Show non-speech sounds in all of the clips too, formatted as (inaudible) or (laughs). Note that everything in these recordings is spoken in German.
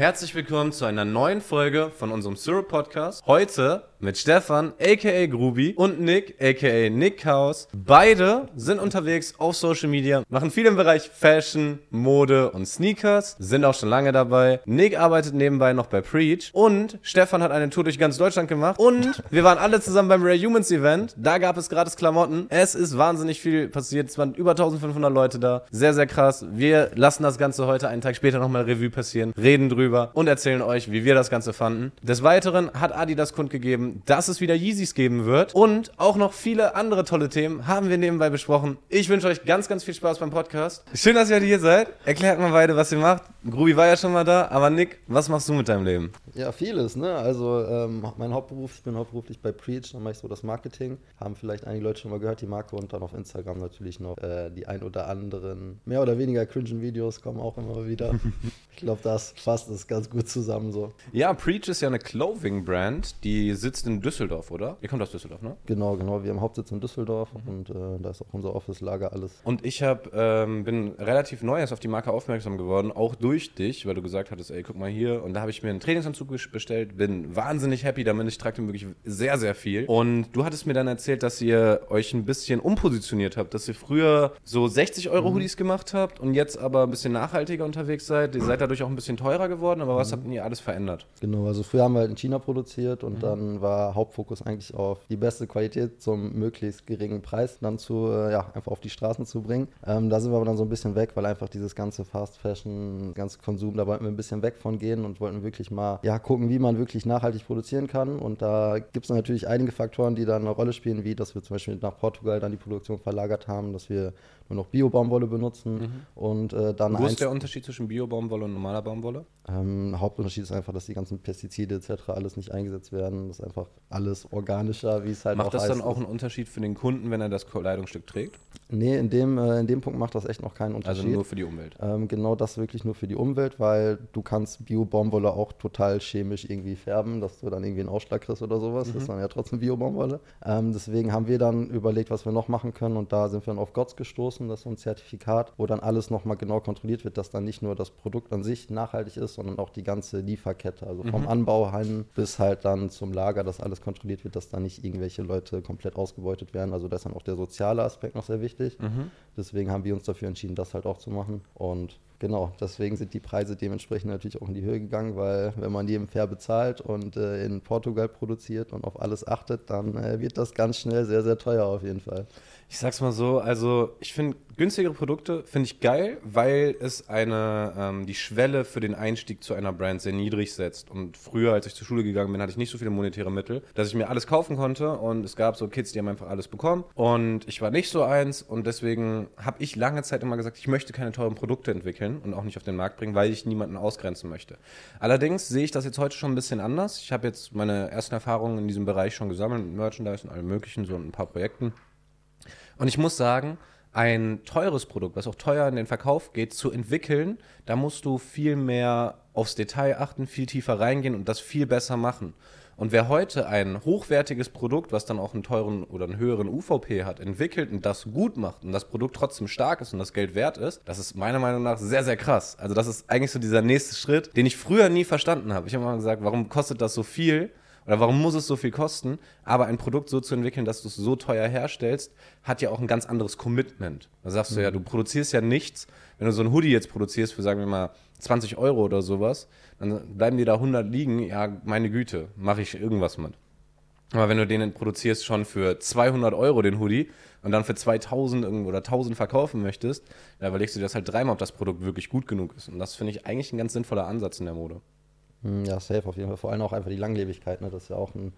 Herzlich willkommen zu einer neuen Folge von unserem Syrup Podcast. Heute mit Stefan, aka Grubi und Nick, aka Nick Chaos. Beide sind unterwegs auf Social Media, machen viel im Bereich Fashion, Mode und Sneakers, sind auch schon lange dabei. Nick arbeitet nebenbei noch bei Preach und Stefan hat eine Tour durch ganz Deutschland gemacht und (laughs) wir waren alle zusammen beim Rare Humans Event. Da gab es gratis Klamotten. Es ist wahnsinnig viel passiert. Es waren über 1500 Leute da. Sehr, sehr krass. Wir lassen das Ganze heute einen Tag später nochmal Revue passieren, reden drüber und erzählen euch, wie wir das Ganze fanden. Des Weiteren hat Adidas kundgegeben, dass es wieder Yeezys geben wird und auch noch viele andere tolle Themen haben wir nebenbei besprochen. Ich wünsche euch ganz, ganz viel Spaß beim Podcast. Schön, dass ihr heute hier seid. Erklärt mal beide, was ihr macht. Grubi war ja schon mal da, aber Nick, was machst du mit deinem Leben? Ja, vieles, ne? Also ähm, mein Hauptberuf, ich bin hauptberuflich bei Preach, dann mache ich so das Marketing. Haben vielleicht einige Leute schon mal gehört, die Marke und dann auf Instagram natürlich noch äh, die ein oder anderen mehr oder weniger cringen Videos kommen auch immer wieder. (laughs) ich glaube, das fasst es ganz gut zusammen so. Ja, Preach ist ja eine Clothing-Brand, die sitzt in Düsseldorf, oder? Ihr kommt aus Düsseldorf, ne? Genau, genau. Wir haben Hauptsitz in Düsseldorf mhm. und äh, da ist auch unser Office-Lager alles. Und ich hab, ähm, bin relativ neu erst auf die Marke aufmerksam geworden, auch durch dich, weil du gesagt hattest, ey, guck mal hier. Und da habe ich mir einen Trainingsanzug bestellt, bin wahnsinnig happy damit. Ich trage den wirklich sehr, sehr viel. Und du hattest mir dann erzählt, dass ihr euch ein bisschen umpositioniert habt, dass ihr früher so 60 Euro mhm. Hoodies gemacht habt und jetzt aber ein bisschen nachhaltiger unterwegs seid. Ihr seid dadurch auch ein bisschen teurer geworden, aber was mhm. habt ihr alles verändert? Genau, also früher haben wir halt in China produziert und mhm. dann war Hauptfokus eigentlich auf die beste Qualität zum möglichst geringen Preis dann zu, äh, ja, einfach auf die Straßen zu bringen. Ähm, da sind wir aber dann so ein bisschen weg, weil einfach dieses ganze Fast Fashion, ganze Konsum, da wollten wir ein bisschen weg von gehen und wollten wirklich mal, ja, gucken, wie man wirklich nachhaltig produzieren kann. Und da gibt es natürlich einige Faktoren, die da eine Rolle spielen, wie dass wir zum Beispiel nach Portugal dann die Produktion verlagert haben, dass wir nur noch Bio-Baumwolle benutzen mhm. und äh, dann. Wo ist der Unterschied zwischen Bio-Baumwolle und normaler Baumwolle? Ähm, Hauptunterschied ist einfach, dass die ganzen Pestizide etc. alles nicht eingesetzt werden. Das ist einfach alles organischer, wie es halt Macht das dann auch einen Unterschied für den Kunden, wenn er das Kleidungsstück trägt? Nee, in dem, äh, in dem Punkt macht das echt noch keinen Unterschied. Also nur für die Umwelt? Ähm, genau das wirklich nur für die Umwelt, weil du kannst Bio-Baumwolle auch total chemisch irgendwie färben, dass du dann irgendwie einen Ausschlag kriegst oder sowas. Mhm. Das ist dann ja trotzdem Bio-Baumwolle. Ähm, deswegen haben wir dann überlegt, was wir noch machen können und da sind wir dann auf GOTS gestoßen. Das ist so ein Zertifikat, wo dann alles nochmal genau kontrolliert wird, dass dann nicht nur das Produkt an sich nachhaltig ist, sondern auch die ganze Lieferkette. Also vom mhm. Anbau hin bis halt dann zum Lager, dass alles kontrolliert wird, dass da nicht irgendwelche Leute komplett ausgebeutet werden. Also da ist dann auch der soziale Aspekt noch sehr wichtig. Mhm. Deswegen haben wir uns dafür entschieden, das halt auch zu machen. Und genau, deswegen sind die Preise dementsprechend natürlich auch in die Höhe gegangen, weil wenn man jedem fair bezahlt und äh, in Portugal produziert und auf alles achtet, dann äh, wird das ganz schnell sehr, sehr teuer auf jeden Fall. Ich sag's mal so, also ich finde günstigere Produkte finde ich geil, weil es eine ähm, die Schwelle für den Einstieg zu einer Brand sehr niedrig setzt. Und früher, als ich zur Schule gegangen bin, hatte ich nicht so viele monetäre Mittel, dass ich mir alles kaufen konnte. Und es gab so Kids, die haben einfach alles bekommen. Und ich war nicht so eins. Und deswegen habe ich lange Zeit immer gesagt, ich möchte keine teuren Produkte entwickeln und auch nicht auf den Markt bringen, weil ich niemanden ausgrenzen möchte. Allerdings sehe ich das jetzt heute schon ein bisschen anders. Ich habe jetzt meine ersten Erfahrungen in diesem Bereich schon gesammelt, mit Merchandise und allem möglichen, so ein paar Projekten. Und ich muss sagen, ein teures Produkt, was auch teuer in den Verkauf geht, zu entwickeln, da musst du viel mehr aufs Detail achten, viel tiefer reingehen und das viel besser machen. Und wer heute ein hochwertiges Produkt, was dann auch einen teuren oder einen höheren UVP hat, entwickelt und das gut macht und das Produkt trotzdem stark ist und das Geld wert ist, das ist meiner Meinung nach sehr, sehr krass. Also das ist eigentlich so dieser nächste Schritt, den ich früher nie verstanden habe. Ich habe immer gesagt, warum kostet das so viel? Oder warum muss es so viel kosten? Aber ein Produkt so zu entwickeln, dass du es so teuer herstellst, hat ja auch ein ganz anderes Commitment. Da sagst mhm. du ja, du produzierst ja nichts. Wenn du so ein Hoodie jetzt produzierst für, sagen wir mal, 20 Euro oder sowas, dann bleiben dir da 100 liegen. Ja, meine Güte, mache ich irgendwas mit. Aber wenn du den produzierst schon für 200 Euro, den Hoodie, und dann für 2000 oder 1000 verkaufen möchtest, dann überlegst du dir das halt dreimal, ob das Produkt wirklich gut genug ist. Und das finde ich eigentlich ein ganz sinnvoller Ansatz in der Mode. Hm, ja, safe auf jeden Fall. Vor allem auch einfach die Langlebigkeit, ne? das ist ja auch ein,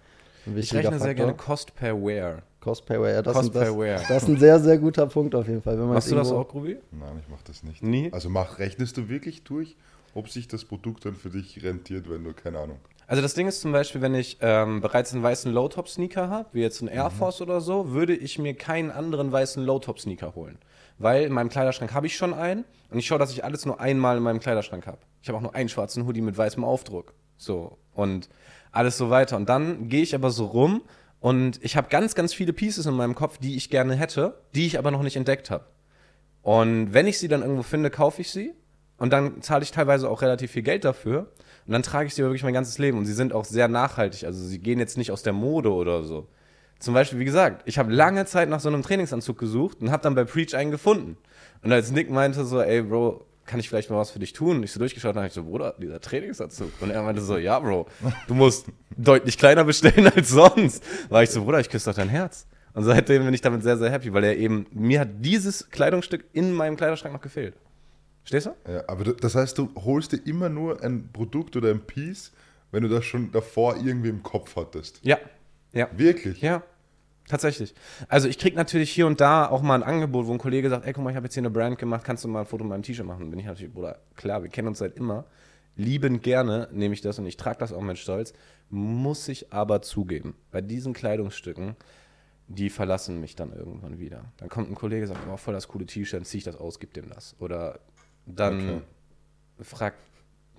ein wichtiger Ich rechne Faktor. sehr gerne Cost per Wear. Cost per Wear, das, Cost das, per Wear. das ist ein sehr, sehr guter Punkt auf jeden Fall. Wenn Machst du das auch, Grubi? Nein, ich mache das nicht. Nie? Also mach, rechnest du wirklich durch, ob sich das Produkt dann für dich rentiert, wenn du, keine Ahnung. Also das Ding ist zum Beispiel, wenn ich ähm, bereits einen weißen Low-Top-Sneaker habe, wie jetzt ein Air mhm. Force mhm. oder so, würde ich mir keinen anderen weißen Low-Top-Sneaker holen. Weil in meinem Kleiderschrank habe ich schon einen und ich schaue, dass ich alles nur einmal in meinem Kleiderschrank habe. Ich habe auch nur einen schwarzen Hoodie mit weißem Aufdruck. So, und alles so weiter. Und dann gehe ich aber so rum und ich habe ganz, ganz viele Pieces in meinem Kopf, die ich gerne hätte, die ich aber noch nicht entdeckt habe. Und wenn ich sie dann irgendwo finde, kaufe ich sie und dann zahle ich teilweise auch relativ viel Geld dafür und dann trage ich sie wirklich mein ganzes Leben und sie sind auch sehr nachhaltig. Also sie gehen jetzt nicht aus der Mode oder so. Zum Beispiel, wie gesagt, ich habe lange Zeit nach so einem Trainingsanzug gesucht und habe dann bei Preach einen gefunden. Und als Nick meinte so, ey Bro, kann ich vielleicht mal was für dich tun? Und ich so durchgeschaut und habe ich so, Bruder, dieser Trainingsanzug. Und er meinte so, ja, Bro, du musst deutlich kleiner bestellen (laughs) als sonst. War ich so, Bruder, ich küsse doch dein Herz. Und seitdem bin ich damit sehr, sehr happy, weil er eben, mir hat dieses Kleidungsstück in meinem Kleiderschrank noch gefehlt. Stehst du? Ja, aber das heißt, du holst dir immer nur ein Produkt oder ein Piece, wenn du das schon davor irgendwie im Kopf hattest. Ja. Ja. Wirklich? Ja. Tatsächlich. Also ich kriege natürlich hier und da auch mal ein Angebot, wo ein Kollege sagt, ey, guck mal, ich habe jetzt hier eine Brand gemacht, kannst du mal ein Foto mit meinem T-Shirt machen? Bin ich natürlich, Bruder, klar, wir kennen uns seit immer. Liebend gerne nehme ich das und ich trage das auch mit Stolz. Muss ich aber zugeben, bei diesen Kleidungsstücken, die verlassen mich dann irgendwann wieder. Dann kommt ein Kollege, sagt, oh, voll das coole T-Shirt, dann ziehe ich das aus, gib dem das. Oder dann okay. fragt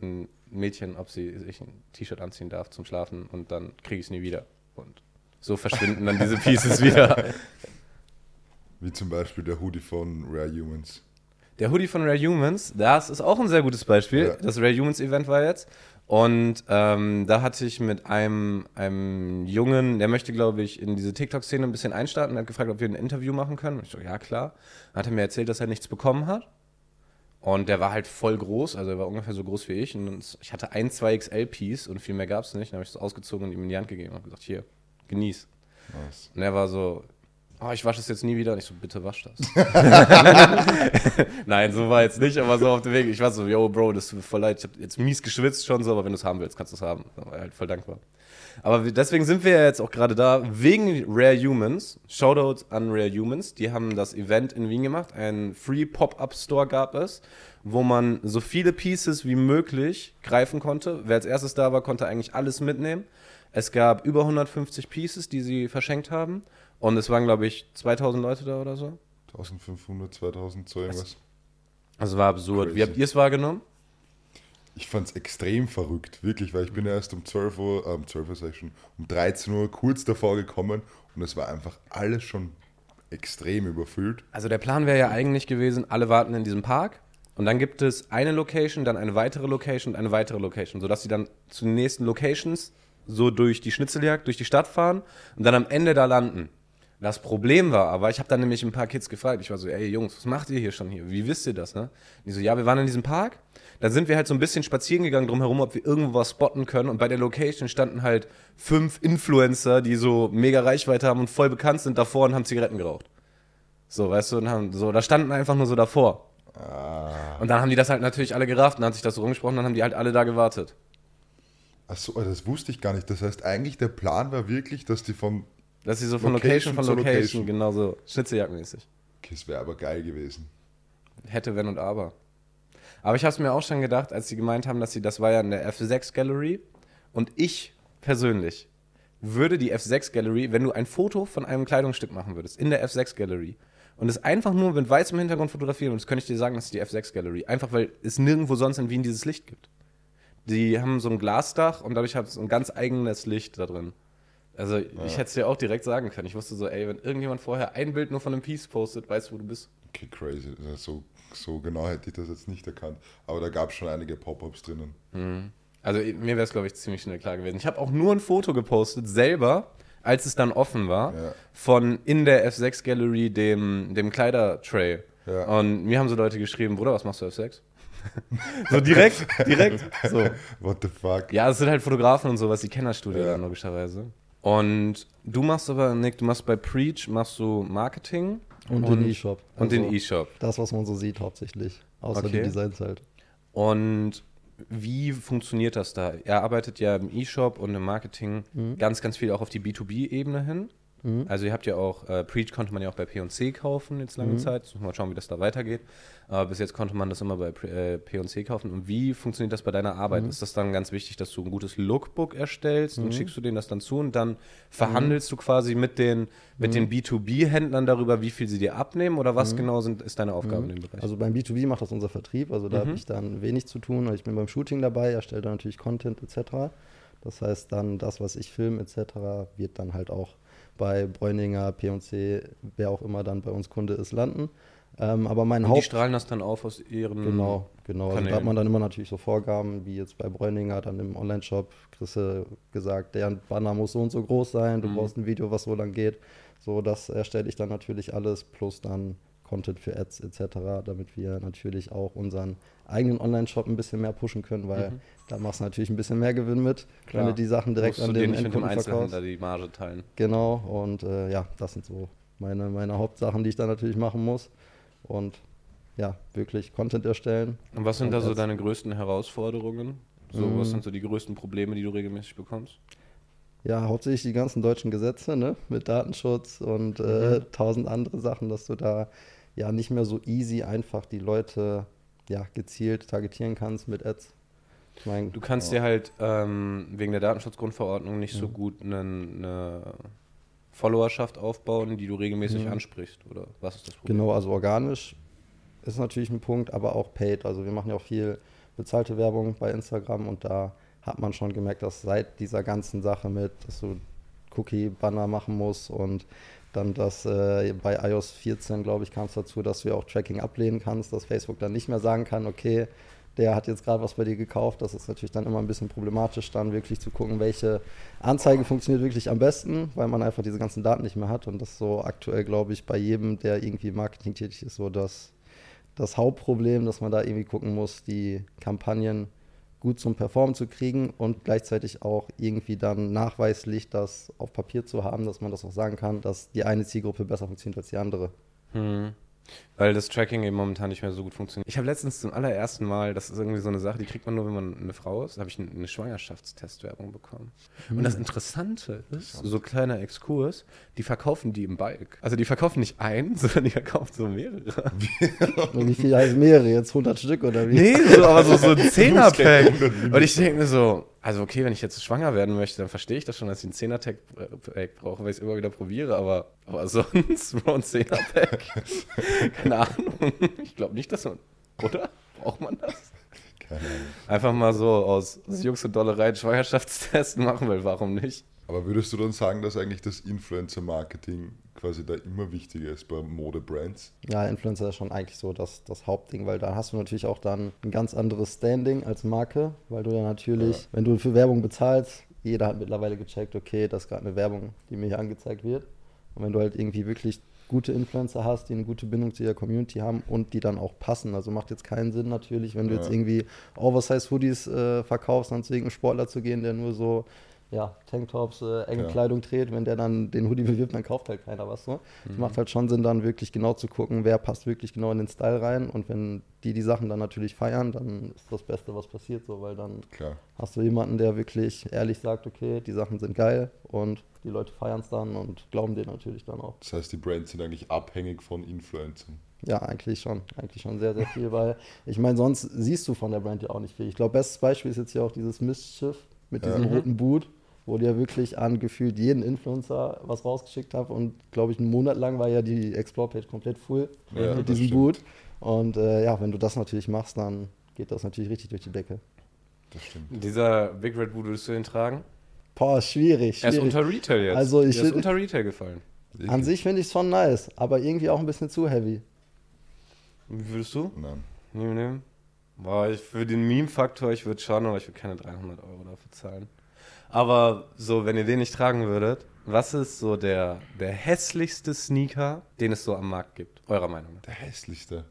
ein Mädchen, ob sie sich ein T-Shirt anziehen darf zum Schlafen und dann kriege ich es nie wieder. Und so verschwinden dann diese Pieces (laughs) wieder. Wie zum Beispiel der Hoodie von Rare Humans. Der Hoodie von Rare Humans, das ist auch ein sehr gutes Beispiel. Ja. Das Rare Humans Event war jetzt. Und ähm, da hatte ich mit einem, einem Jungen, der möchte, glaube ich, in diese TikTok-Szene ein bisschen einstarten, hat gefragt, ob wir ein Interview machen können. Und ich so, ja, klar. Dann hat er mir erzählt, dass er nichts bekommen hat. Und der war halt voll groß, also er war ungefähr so groß wie ich. Und ich hatte ein, zwei XL-Piece und viel mehr gab es nicht. Dann habe ich es ausgezogen und ihm in die Hand gegeben und gesagt, hier, genieß. Nice. Und er war so, oh, ich wasche es jetzt nie wieder. Und ich so, bitte wasch das. (laughs) Nein, so war jetzt nicht, aber so auf dem Weg. Ich war so, yo, Bro, das tut mir voll leid. Ich habe jetzt mies geschwitzt schon so, aber wenn du es haben willst, kannst du es haben. Da war er halt voll dankbar. Aber deswegen sind wir ja jetzt auch gerade da, wegen Rare Humans. Shoutout an Rare Humans. Die haben das Event in Wien gemacht. Ein Free Pop-Up Store gab es, wo man so viele Pieces wie möglich greifen konnte. Wer als erstes da war, konnte eigentlich alles mitnehmen. Es gab über 150 Pieces, die sie verschenkt haben. Und es waren, glaube ich, 2000 Leute da oder so. 1500, 2000, so irgendwas. Also war absurd. Crazy. Wie habt ihr es wahrgenommen? Ich fand es extrem verrückt, wirklich, weil ich bin erst um 12 Uhr, äh, um 12 Uhr Session, um 13 Uhr kurz davor gekommen und es war einfach alles schon extrem überfüllt. Also der Plan wäre ja eigentlich gewesen, alle warten in diesem Park und dann gibt es eine Location, dann eine weitere Location und eine weitere Location, sodass sie dann zu den nächsten Locations so durch die Schnitzeljagd, durch die Stadt fahren und dann am Ende da landen. Das Problem war aber, ich habe dann nämlich ein paar Kids gefragt. Ich war so, ey Jungs, was macht ihr hier schon hier? Wie wisst ihr das? Ne? Die so, ja, wir waren in diesem Park. Da sind wir halt so ein bisschen spazieren gegangen drumherum, ob wir irgendwo was spotten können. Und bei der Location standen halt fünf Influencer, die so mega Reichweite haben und voll bekannt sind davor und haben Zigaretten geraucht. So, weißt du, und haben so, da standen einfach nur so davor. Ah. Und dann haben die das halt natürlich alle gerafft und dann hat sich das so rumgesprochen, dann haben die halt alle da gewartet. Achso, das wusste ich gar nicht. Das heißt, eigentlich der Plan war wirklich, dass die von dass sie so von Location, Location von Location, Location. genau so Schnitzeljagdmäßig. Okay, es wäre aber geil gewesen. Hätte, wenn und aber. Aber ich habe es mir auch schon gedacht, als sie gemeint haben, dass sie, das war ja in der F6 Gallery. Und ich persönlich würde die F6 Gallery, wenn du ein Foto von einem Kleidungsstück machen würdest, in der F6 Gallery, und es einfach nur mit weißem Hintergrund fotografieren, und das könnte ich dir sagen, das ist die F6 Gallery. Einfach weil es nirgendwo sonst in Wien dieses Licht gibt. Die haben so ein Glasdach und dadurch hat es ein ganz eigenes Licht da drin. Also ja. ich hätte es dir auch direkt sagen können. Ich wusste so, ey, wenn irgendjemand vorher ein Bild nur von einem Piece postet, weißt du, wo du bist. Okay, crazy. So, so genau hätte ich das jetzt nicht erkannt. Aber da gab es schon einige Pop-Ups drinnen. Mhm. Also mir wäre es, glaube ich, ziemlich schnell klar gewesen. Ich habe auch nur ein Foto gepostet, selber, als es dann offen war, ja. von in der F6 Gallery dem, dem Kleidertray. Ja. Und mir haben so Leute geschrieben, Bruder, was machst du F6? (laughs) so direkt, direkt. So. (laughs) What the fuck? Ja, es sind halt Fotografen und sowas, die kennen das Studio ja. logischerweise. Und du machst aber, Nick, du machst bei Preach, machst du Marketing. Und, und den E-Shop. Und also den E-Shop. Das, was man so sieht hauptsächlich. Außer okay. die Designs halt. Und wie funktioniert das da? Er arbeitet ja im E-Shop und im Marketing mhm. ganz, ganz viel auch auf die B2B-Ebene hin. Mhm. Also ihr habt ja auch, äh, Preach konnte man ja auch bei P&C kaufen jetzt lange mhm. Zeit. Jetzt müssen wir mal schauen, wie das da weitergeht. Aber bis jetzt konnte man das immer bei äh, P&C kaufen. Und wie funktioniert das bei deiner Arbeit? Mhm. Ist das dann ganz wichtig, dass du ein gutes Lookbook erstellst und mhm. schickst du denen das dann zu und dann verhandelst du quasi mit den, mit den mhm. B2B-Händlern darüber, wie viel sie dir abnehmen oder was mhm. genau sind, ist deine Aufgabe in dem Bereich? Also beim B2B macht das unser Vertrieb, also da habe ich dann wenig zu tun. Ich bin beim Shooting dabei, erstelle dann natürlich Content etc. Das heißt dann, das, was ich filme etc., wird dann halt auch bei Bräuninger, P&C, wer auch immer dann bei uns Kunde ist, landen. Ähm, aber mein Und die Haupt... strahlen das dann auf aus ihren. Genau, genau. Also da hat man dann immer natürlich so Vorgaben, wie jetzt bei Bräuninger, dann im Online-Shop, du gesagt, der Banner muss so und so groß sein, du Mhm. brauchst ein Video, was so lang geht. So, das erstelle ich dann natürlich alles, plus dann Content für Ads etc., damit wir natürlich auch unseren eigenen Online-Shop ein bisschen mehr pushen können, weil Mhm. da machst du natürlich ein bisschen mehr Gewinn mit, Klar. wenn du die Sachen direkt Musst an den Endkunden verkaufst. Die Marge teilen. Genau, und äh, ja, das sind so meine, meine Hauptsachen, die ich dann natürlich machen muss. Und ja, wirklich Content erstellen. Und was sind Und da so Ads. deine größten Herausforderungen? So, Mhm. was sind so die größten Probleme, die du regelmäßig bekommst? Ja, hauptsächlich die ganzen deutschen Gesetze, ne? Mit Datenschutz und äh, Mhm. tausend andere Sachen, dass du da ja nicht mehr so easy einfach die Leute ja gezielt targetieren kannst mit Ads. Ich meine, Du kannst dir halt ähm, wegen der Datenschutzgrundverordnung nicht so gut eine, eine Followerschaft aufbauen, die du regelmäßig Mhm. ansprichst, oder was ist das Problem? Genau, also organisch ist natürlich ein Punkt, aber auch paid. Also wir machen ja auch viel bezahlte Werbung bei Instagram und da hat man schon gemerkt, dass seit dieser ganzen Sache mit, dass du Cookie-Banner machen musst und dann das äh, bei iOS 14, glaube ich, kam es dazu, dass du auch Tracking ablehnen kannst, dass Facebook dann nicht mehr sagen kann, okay, der hat jetzt gerade was bei dir gekauft. Das ist natürlich dann immer ein bisschen problematisch, dann wirklich zu gucken, welche Anzeige funktioniert wirklich am besten, weil man einfach diese ganzen Daten nicht mehr hat. Und das ist so aktuell, glaube ich, bei jedem, der irgendwie im Marketing tätig ist, so das, das Hauptproblem, dass man da irgendwie gucken muss, die Kampagnen gut zum Performen zu kriegen und gleichzeitig auch irgendwie dann nachweislich das auf Papier zu haben, dass man das auch sagen kann, dass die eine Zielgruppe besser funktioniert als die andere. Hm. Weil das Tracking eben momentan nicht mehr so gut funktioniert. Ich habe letztens zum allerersten Mal, das ist irgendwie so eine Sache, die kriegt man nur, wenn man eine Frau ist, habe ich eine Schwangerschaftstestwerbung bekommen. Und das Interessante ist, so kleiner Exkurs, die verkaufen die im Bulk. Also die verkaufen nicht ein, (laughs) sondern die verkaufen so mehrere. Und wie viel heißt mehrere? Jetzt 100 Stück oder wie? Nee, so, aber so, so ein (laughs) Zehner-Pack. 100 Limit. Und ich denke mir so, also okay, wenn ich jetzt schwanger werden möchte, dann verstehe ich das schon, dass ich ein Zehner-Pack brauche, weil ich es immer wieder probiere, aber, aber (laughs) sonst, Bro, ein Zehner-Pack. Keine Ahnung. (laughs) Ich glaube nicht, dass man, oder? Braucht man das? Keine Ahnung. Einfach mal so aus, aus Jux und Dollerei einen Schwangerschaftstest machen will, warum nicht? Aber würdest du dann sagen, dass eigentlich das Influencer-Marketing quasi da immer wichtiger ist bei Mode-Brands? Ja, Influencer ist schon eigentlich so das, das Hauptding, weil da hast du natürlich auch dann ein ganz anderes Standing als Marke, weil du ja natürlich, Ja. wenn du für Werbung bezahlst, jeder hat mittlerweile gecheckt, okay, das ist gerade eine Werbung, die mir hier angezeigt wird. Und wenn du halt irgendwie wirklich gute Influencer hast, die eine gute Bindung zu ihrer Community haben und die dann auch passen. Also macht jetzt keinen Sinn natürlich, wenn du Ja. jetzt irgendwie Oversize-Hoodies äh, verkaufst, dann zu irgendeinem Sportler zu gehen, der nur so ja, Tanktops, äh, enge Ja. Kleidung trägt, wenn der dann den Hoodie bewirbt, dann kauft halt keiner was. So. Es macht halt schon Sinn, dann wirklich genau zu gucken, wer passt wirklich genau in den Style rein. Und wenn die die Sachen dann natürlich feiern, dann ist das Beste, was passiert, so, weil dann Klar. hast du jemanden, der wirklich ehrlich sagt, okay, die Sachen sind geil und die Leute feiern es dann und glauben dir natürlich dann auch. Das heißt, die Brands sind eigentlich abhängig von Influencern. Ja, eigentlich schon. Eigentlich schon sehr, sehr viel, weil ich meine, sonst siehst du von der Brand ja auch nicht viel. Ich glaube, bestes Beispiel ist jetzt hier auch dieses Mistschiff mit Ja. diesem Mhm. roten Boot, wo die ja wirklich an gefühlt jeden Influencer was rausgeschickt haben und glaube ich, einen Monat lang war ja die Explore-Page komplett full Ja, mit das diesem. Boot. Und äh, ja, wenn du das natürlich machst, dann geht das natürlich richtig durch die Decke. Das stimmt. Dieser Big Red Boot, würdest du den tragen? Boah, schwierig, Er ist schwierig. unter Retail jetzt. Also ich Der ist unter Retail gefallen. An sich finde ich es schon nice, aber irgendwie auch ein bisschen zu heavy. Wie würdest du? Nein. Nehmen, nehmen. Boah, ich, für den Meme-Faktor, ich würde schon, aber ich würde keine 300 Euro dafür zahlen. Aber so, wenn ihr den nicht tragen würdet, was ist so der, der hässlichste Sneaker, den es so am Markt gibt? Eurer Meinung nach? Der hässlichste.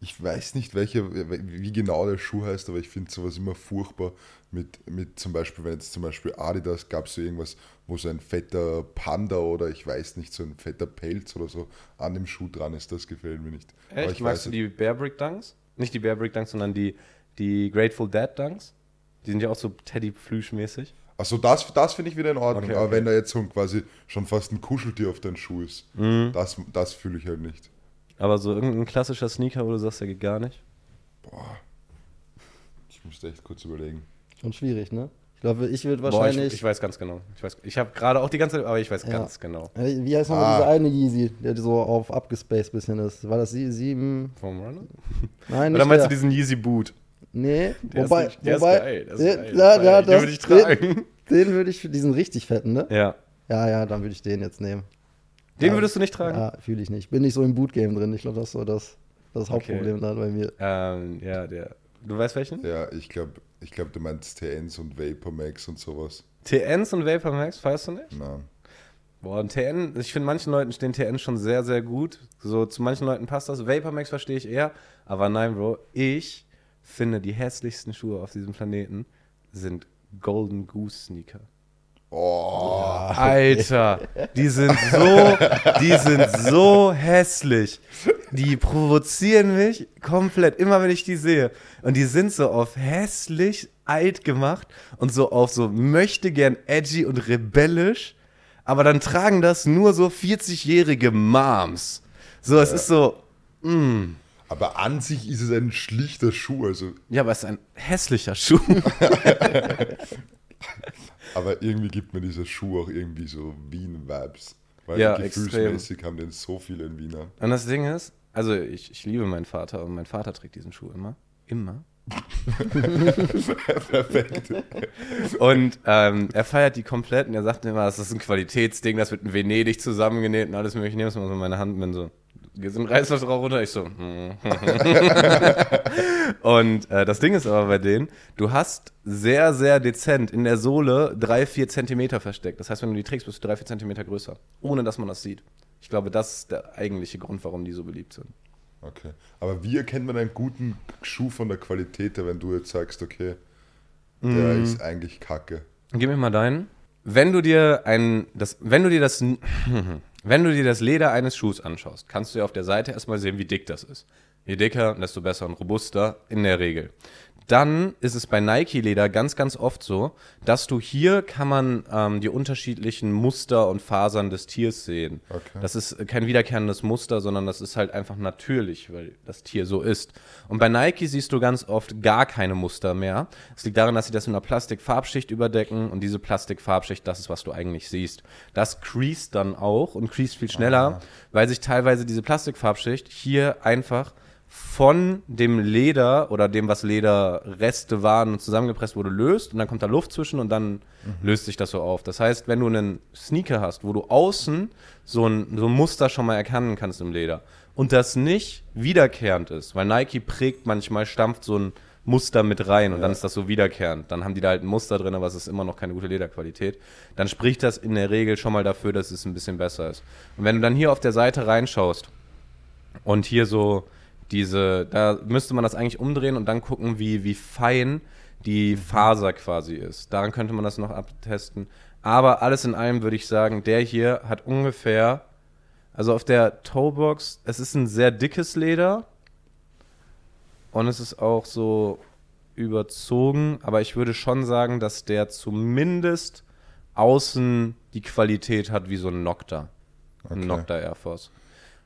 Ich weiß nicht, welcher, wie genau der Schuh heißt, aber ich finde sowas immer furchtbar. Mit, mit zum Beispiel, wenn jetzt zum Beispiel Adidas gab es so irgendwas, wo so ein fetter Panda oder ich weiß nicht, so ein fetter Pelz oder so an dem Schuh dran ist. Das gefällt mir nicht. Echt? ich Magst du die Bear Brick Dunks? Nicht die Bear Brick Dunks, sondern die, die Grateful Dead Dunks? Die sind ja auch so Teddy Plüsch-mäßig. Achso, das, das finde ich wieder in Ordnung. Okay, Aber okay. wenn da jetzt so quasi schon fast ein Kuscheltier auf deinem Schuh ist, Mhm. das, das fühle ich halt nicht. Aber so irgendein klassischer Sneaker, wo du sagst, der geht gar nicht. Boah. Ich musste echt kurz überlegen. Schon schwierig, ne? Ich glaube, ich würde Boah, wahrscheinlich. ich, ich weiß ganz genau. Ich, weiß- ich habe gerade auch die ganze Zeit, aber ich weiß Ja. ganz genau. Äh, Wie heißt nochmal Ah. dieser eine Yeezy, der so auf abgespaced bisschen ist? War das sie- sieben? Vom Runner? Nein, Oder nicht meinst du der. diesen Yeezy Boot? Nee, Der wobei, ist, der wobei, ist geil. Der ist Ja, geil. ja, ja, das- den würde ich tragen. Den würde ich für diesen richtig fetten, ne? Ja. Ja, ja, dann würde ich den jetzt nehmen. Den würdest du nicht tragen? Ja, fühle ich nicht. Bin nicht so im Bootgame drin. Ich glaube, das ist so das, das Okay. Hauptproblem da bei mir. Ähm, ja, der. Du weißt welchen? Ja, ich glaube, ich glaub, du meinst TNs und Vapor Max und sowas. TNs und Vapor Max, feierst du nicht? Nein. Boah, ein TN, ich finde, manchen Leuten stehen TN schon sehr, sehr gut. So, zu manchen Leuten passt das. Vapor Max verstehe ich eher. Aber nein, Bro, ich finde, die hässlichsten Schuhe auf diesem Planeten sind Golden Goose Sneaker. Oh, Alter, die sind so, die sind so hässlich. Die provozieren mich komplett, immer wenn ich die sehe. Und die sind so auf hässlich alt gemacht und so auf so möchte gern edgy und rebellisch. Aber dann tragen das nur so 40-jährige Moms. So, es ist so, mm. Aber an sich ist es ein schlichter Schuh, also, Ja, aber es ist ein hässlicher Schuh. (laughs) aber irgendwie gibt mir dieser Schuh auch irgendwie so Wien-Vibes. Weil Ja, gefühlsmäßig haben den so viele in Wien an. Und das Ding ist, also ich, ich liebe meinen Vater und mein Vater trägt diesen Schuh immer. Immer. (laughs) Perfekt. Und ähm, er feiert die komplett und er sagt immer, das ist ein Qualitätsding, das wird in Venedig zusammengenäht und alles mögliche. Ich nehme es mal so in meine Hand und bin so, geht so ein Reißverschluss runter. Ich so, hm. (laughs) Und äh, das Ding ist aber bei denen, du hast sehr, sehr dezent in der Sohle drei, vier Zentimeter versteckt. Das heißt, wenn du die trägst, bist du drei, vier Zentimeter größer, ohne dass man das sieht. Ich glaube, das ist der eigentliche Grund, warum die so beliebt sind. Okay. Aber wie erkennt man einen guten Schuh von der Qualität wenn du jetzt sagst, okay, der Mhm. ist eigentlich kacke? Gib mir mal deinen. Wenn du dir ein, das, wenn du dir das, (laughs) wenn du dir das Leder eines Schuhs anschaust, kannst du ja auf der Seite erstmal sehen, wie dick das ist. Je dicker, desto besser und robuster in der Regel. Dann ist es bei Nike-Leder ganz, ganz oft so, dass du hier kann man ähm, die unterschiedlichen Muster und Fasern des Tiers sehen. Okay. Das ist kein wiederkehrendes Muster, sondern das ist halt einfach natürlich, weil das Tier so ist. Und bei Nike siehst du ganz oft gar keine Muster mehr. Es liegt daran, dass sie das mit einer Plastikfarbschicht überdecken und diese Plastikfarbschicht, das ist, was du eigentlich siehst. Das creased dann auch und creased viel schneller, weil sich teilweise diese Plastikfarbschicht hier einfach von dem Leder oder dem, was Lederreste waren und zusammengepresst wurde, löst und dann kommt da Luft zwischen und dann löst sich das so auf. Das heißt, wenn du einen Sneaker hast, wo du außen so ein, so ein Muster schon mal erkennen kannst im Leder und das nicht wiederkehrend ist, weil Nike prägt manchmal, stampft so ein Muster mit rein und dann ist das so wiederkehrend. Dann haben die da halt ein Muster drin, aber es ist immer noch keine gute Lederqualität. Dann spricht das in der Regel schon mal dafür, dass es ein bisschen besser ist. Und wenn du dann hier auf der Seite reinschaust, und hier so diese, da müsste man das eigentlich umdrehen und dann gucken, wie, wie fein die Faser quasi ist. Daran könnte man das noch abtesten. Aber alles in allem würde ich sagen, der hier hat ungefähr, also auf der Toebox, es ist ein sehr dickes Leder und es ist auch so überzogen, aber ich würde schon sagen, dass der zumindest außen die Qualität hat wie so ein Nocta. Ein Okay. Nocta Air Force.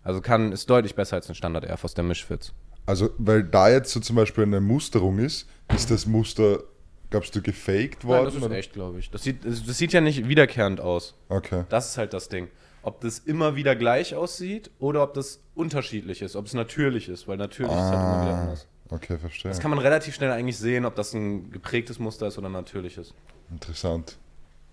Also kann, ist deutlich besser als ein Standard Air Force, der Mischfits. Also, weil da jetzt so zum Beispiel eine Musterung ist, ist das Muster, glaubst du, gefaked worden? Nein, das ist oder? echt, glaube ich. Das sieht, das sieht ja nicht wiederkehrend aus. Okay. Das ist halt das Ding. Ob das immer wieder gleich aussieht oder ob das unterschiedlich ist, ob es natürlich ist, weil natürlich ist halt immer wieder Ah, anders. okay, verstehe. Das kann man relativ schnell eigentlich sehen, ob das ein geprägtes Muster ist oder ein natürliches. Interessant.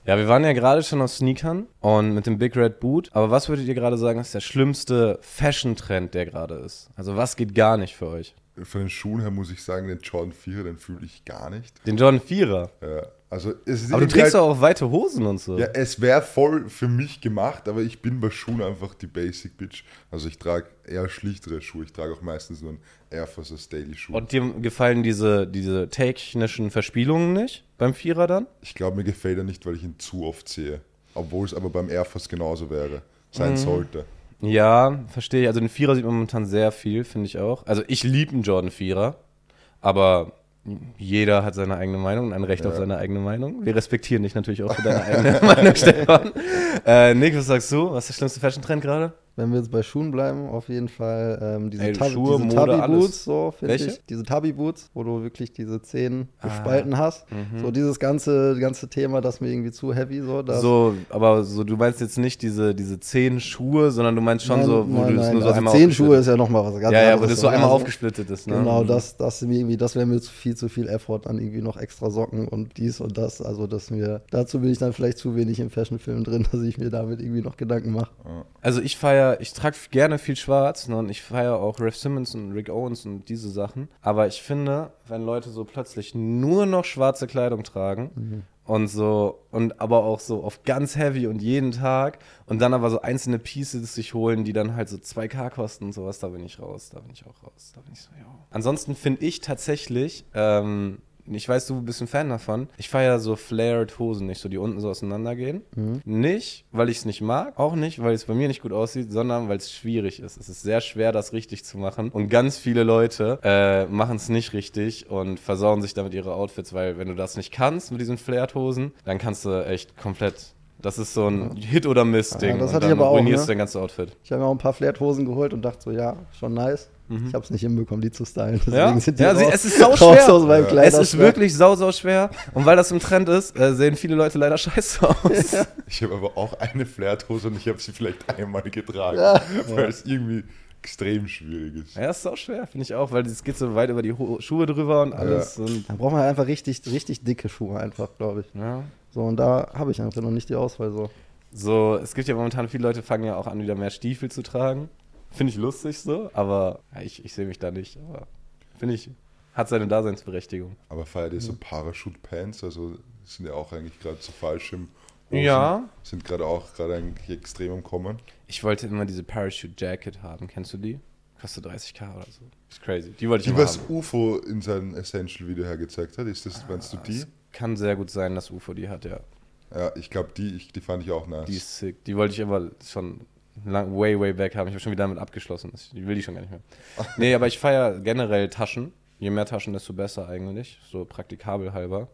Ja, wir waren ja gerade schon auf Sneakern und mit dem Big Red Boot. Aber was würdet ihr gerade sagen, ist der schlimmste Fashion-Trend, der gerade ist? Also was geht gar nicht für euch? Von den Schuhen her muss ich sagen, den Jordan 4, den fühle ich gar nicht. Den Jordan 4er. Ja, also Aber du trägst halt- doch auch weite Hosen und so. Ja, es wäre voll für mich gemacht, aber ich bin bei Schuhen einfach die Basic Bitch. Also ich trage eher schlichtere Schuhe. Ich trage auch meistens nur einen Air Force Daily Schuh. Und dir gefallen diese, diese technischen Verspielungen nicht beim Vierer dann? Ich glaube, mir gefällt er nicht, weil ich ihn zu oft sehe. Obwohl es aber beim Air Force genauso wäre. Mhm. Sein sollte. Ja, verstehe ich. Also den Vierer sieht man momentan sehr viel, finde ich auch. Also ich liebe einen Jordan Vierer, aber jeder hat seine eigene Meinung und ein Recht auf seine eigene Meinung. Wir respektieren dich natürlich auch für deine eigene (laughs) Meinung, Stefan. Äh, Nick, was sagst du? Was ist der schlimmste Fashion-Trend gerade? Wenn wir jetzt bei Schuhen bleiben, auf jeden Fall ähm, diese, Ey, Tab Schuhe, diese Mode, Tubby alles. Boots, so finde ich. Diese Tubby Boots, wo du wirklich diese Zehen Ah, gespalten hast. mhm. So dieses ganze, ganze Thema, das mir irgendwie zu heavy so. So, aber so, du meinst jetzt nicht diese, diese zehn Schuhe, sondern du meinst schon Nein, so, wo nein, du das nein. nur so also einmal zehn Schuhe ist ja nochmal was ganz Ja, ja, wo das so einmal Also, aufgesplittet ist, ne? Genau, Mhm. das, das, mir irgendwie, das wäre mir zu viel zu viel Effort, dann irgendwie noch extra Socken und dies und das. Also, dass mir, dazu bin ich dann vielleicht zu wenig im Fashionfilm drin, (laughs) dass ich mir damit irgendwie noch Gedanken mache. Also ich feiere, ich trage gerne viel schwarz ne, und ich feiere auch Ralph Simmons und Rick Owens und diese Sachen. Aber ich finde, wenn Leute so plötzlich nur noch schwarze Kleidung tragen Mhm. und so, und aber auch so auf ganz heavy und jeden Tag und dann aber so einzelne Pieces sich holen, die dann halt so 2K kosten und sowas, da bin ich raus, da bin ich auch raus. Da bin ich so, ja. Ansonsten finde ich tatsächlich, ähm, ich weiß, du bist ein Fan davon. Ich feiere so flared Hosen nicht, so die unten so auseinandergehen. Nicht, weil ich es nicht mag, auch nicht, weil es bei mir nicht gut aussieht, sondern weil es schwierig ist. Es ist sehr schwer, das richtig zu machen. Und ganz viele Leute äh, machen es nicht richtig und versauen sich damit ihre Outfits, weil wenn du das nicht kannst mit diesen flared Hosen, dann kannst du echt komplett. Das ist so ein Hit- oder Miss-Ding. Ja, das und hatte ich aber auch, ruinierst ne? du dein ganzes Outfit. Ich habe mir auch ein paar Flairhosen geholt und dachte so, ja, schon nice. Ich habe es nicht hinbekommen, die zu stylen. Deswegen Mhm. Ja, sind die ja sie, raus- es ist sau (laughs) raus schwer. aus meinem Es ist wirklich sau, sau schwer. Und weil das im Trend ist, äh, sehen viele Leute leider scheiße (laughs) aus. Ich habe aber auch eine Flairthose und ich habe sie vielleicht einmal getragen, Ja. weil es irgendwie extrem schwierig ist. Ja, ist auch schwer, finde ich auch, weil es geht so weit über die Ho Schuhe drüber und alles. Und, Da braucht man einfach richtig, richtig dicke Schuhe einfach, glaube ich. ja. So, und da habe ich einfach noch nicht die Auswahl so. So, es gibt ja momentan viele Leute, fangen ja auch an, wieder mehr Stiefel zu tragen. Finde ich lustig so, aber ja, ich, ich sehe mich da nicht. Aber finde ich, hat seine Daseinsberechtigung. Aber feiert ihr so Parachute-Pants? Also sind ja auch eigentlich gerade so Fallschirm. Ja. Sind gerade auch gerade eigentlich extrem am Kommen. Ich wollte immer diese Parachute Jacket haben. Kennst du die? Kostet 30k oder so. Ist crazy. Die wollte ich Die, immer was haben. UFO in seinem Essential-Video hergezeigt hat, ist das, meinst du die? Kann sehr gut sein, dass UFO die hat, ja. Ja, ich glaube, die, ich, die fand ich auch nice. Die ist sick. Die wollte ich aber schon lang, way, way back haben. Ich habe schon wieder damit abgeschlossen. Ich will die schon gar nicht mehr. Nee, aber ich feiere generell Taschen. Je mehr Taschen, desto besser eigentlich. So praktikabel halber.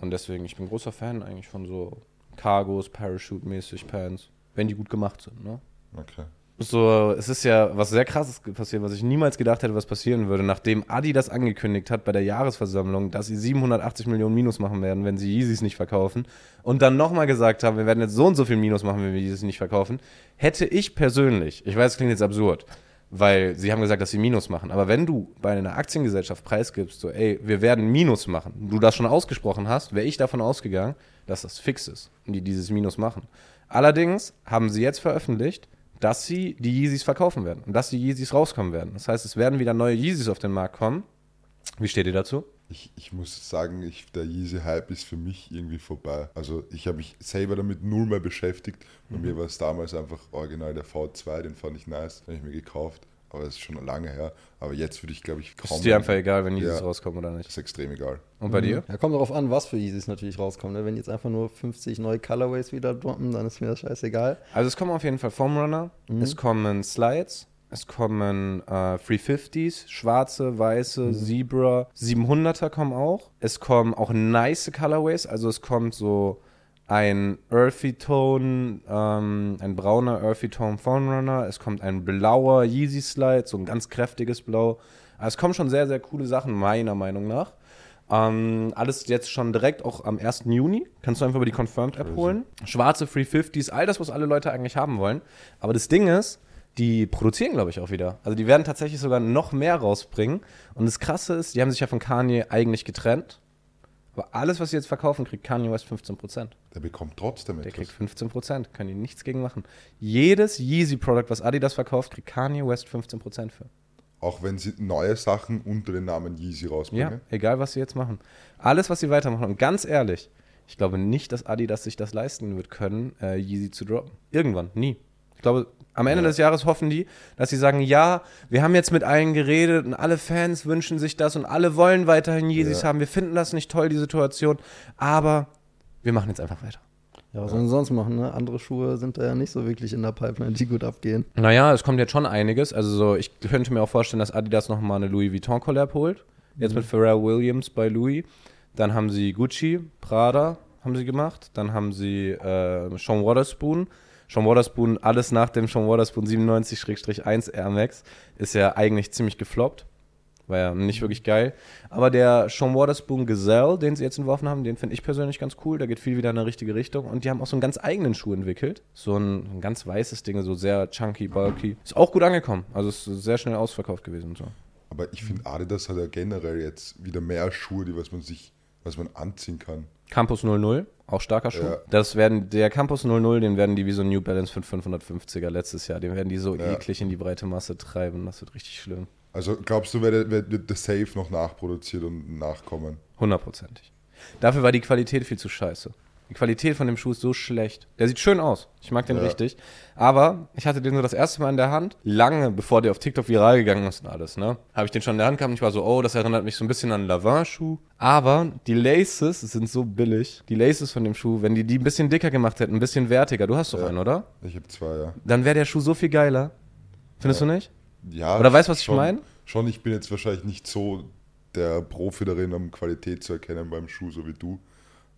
Und deswegen, ich bin großer Fan eigentlich von so Cargos, Parachute-mäßig Pants. Wenn die gut gemacht sind, ne? Okay. So, es ist ja was sehr krasses passiert, was ich niemals gedacht hätte, was passieren würde, nachdem Adi das angekündigt hat bei der Jahresversammlung, dass sie 780 Millionen Minus machen werden, wenn sie Yeezys nicht verkaufen und dann nochmal gesagt haben, wir werden jetzt so und so viel Minus machen, wenn wir Yeezys nicht verkaufen, hätte ich persönlich, ich weiß, es klingt jetzt absurd, weil sie haben gesagt, dass sie Minus machen, aber wenn du bei einer Aktiengesellschaft preisgibst, so, ey, wir werden Minus machen, du das schon ausgesprochen hast, wäre ich davon ausgegangen, dass das fix ist und die dieses Minus machen. Allerdings haben sie jetzt veröffentlicht, dass sie die Yeezys verkaufen werden und dass die Yeezys rauskommen werden. Das heißt, es werden wieder neue Yeezys auf den Markt kommen. Wie steht ihr dazu? Ich, ich muss sagen, ich, der Yeezy-Hype ist für mich irgendwie vorbei. Also ich habe mich selber damit null mehr beschäftigt. Bei Mhm. mir war es damals einfach original der V2, den fand ich nice, den habe ich mir gekauft. Aber das ist schon lange her. Aber jetzt würde ich, glaube ich, kaum... Ist dir einfach egal, wenn Yeezys Ja. rauskommen oder nicht? ist extrem egal. Und bei dir? Ja, kommt darauf an, was für Yeezys natürlich rauskommen. Ne? Wenn jetzt einfach nur 50 neue Colorways wieder droppen, dann ist mir das scheißegal. Also es kommen auf jeden Fall Foam Runner, es kommen Slides, es kommen äh, 350s, schwarze, weiße, Zebra, 700er kommen auch. Es kommen auch nice Colorways, also es kommt so ein Earthy Tone, ähm, ein brauner Earthy Tone Foam Runner, es kommt ein blauer Yeezy Slide, so ein ganz kräftiges Blau. Also es kommen schon sehr, sehr coole Sachen, meiner Meinung nach. Ähm, alles jetzt schon direkt auch am 1. Juni. Kannst du einfach über die Confirmed App holen. Schwarze 350s, all das, was alle Leute eigentlich haben wollen. Aber das Ding ist, die produzieren, glaube ich, auch wieder. Also die werden tatsächlich sogar noch mehr rausbringen. Und das Krasse ist, die haben sich ja von Kanye eigentlich getrennt. Aber alles, was sie jetzt verkaufen, kriegt Kanye West 15%. Der bekommt trotzdem Der etwas. kriegt 15%, können die nichts gegen machen. Jedes Yeezy-Produkt, was Adidas verkauft, kriegt Kanye West 15% für. Auch wenn sie neue Sachen unter dem Namen Yeezy Ja, rausbringen. egal was sie jetzt machen. Alles, was sie weitermachen. Und ganz ehrlich, ich glaube nicht, dass Adidas sich das leisten wird können, äh, Yeezy zu droppen. Irgendwann, nie. Ich glaube, am Ende Ja. des Jahres hoffen die, dass sie sagen, ja, wir haben jetzt mit allen geredet und alle Fans wünschen sich das und alle wollen weiterhin Yeezys Ja. haben. Wir finden das nicht toll, die Situation, aber wir machen jetzt einfach weiter. Ja, was sollen sie sonst machen? Ne? Andere Schuhe sind da ja nicht so wirklich in der Pipeline, die gut abgehen. Naja, es kommt jetzt schon einiges. Also so, ich könnte mir auch vorstellen, dass Adidas nochmal eine Louis Vuitton Collab holt. Jetzt mit Pharrell Williams bei Louis. Dann haben sie Gucci, Prada haben sie gemacht. Dann haben sie äh, Sean Waterspoon. Sean Waterspoon, alles nach dem Sean Waterspoon 97-1 Air Max ist ja eigentlich ziemlich gefloppt. War ja nicht wirklich geil. Aber der Sean Waterspoon Gazelle, den sie jetzt entworfen haben, den finde ich persönlich ganz cool. Der geht viel wieder in eine richtige Richtung. Und die haben auch so einen ganz eigenen Schuh entwickelt. So ein, ein ganz weißes Ding, so sehr chunky, bulky. Ist auch gut angekommen. Also ist sehr schnell ausverkauft gewesen und so. Aber ich finde, Adidas hat ja generell jetzt wieder mehr Schuhe, die was man sich, was man anziehen kann. Campus 00, auch starker Schuh. Ja. Das werden, der Campus 00, den werden die wie so ein New Balance 5550er letztes Jahr, den werden die so Ja. eklig in die breite Masse treiben. Das wird richtig schlimm. Also glaubst du, wird, der Safe noch nachproduziert und nachkommen? Hundertprozentig. Dafür war die Qualität viel zu scheiße. Die Qualität von dem Schuh ist so schlecht. Der sieht schön aus. Ich mag den Ja. richtig. Aber ich hatte den so das erste Mal in der Hand, lange bevor der auf TikTok viral gegangen ist und alles, ne? Habe ich den schon in der Hand gehabt und ich war so, oh, das erinnert mich so ein bisschen an einen Lavin-Schuh. Aber die Laces sind so billig. Die Laces von dem Schuh, wenn die die ein bisschen dicker gemacht hätten, ein bisschen wertiger. Du hast doch Ja. einen, oder? Ich habe zwei, ja. Dann wäre der Schuh so viel geiler. Findest Ja. du nicht? ja Oder weißt du, was ich schon- mein? Schon, ich bin jetzt wahrscheinlich nicht so der Profi darin, um Qualität zu erkennen beim Schuh, so wie du.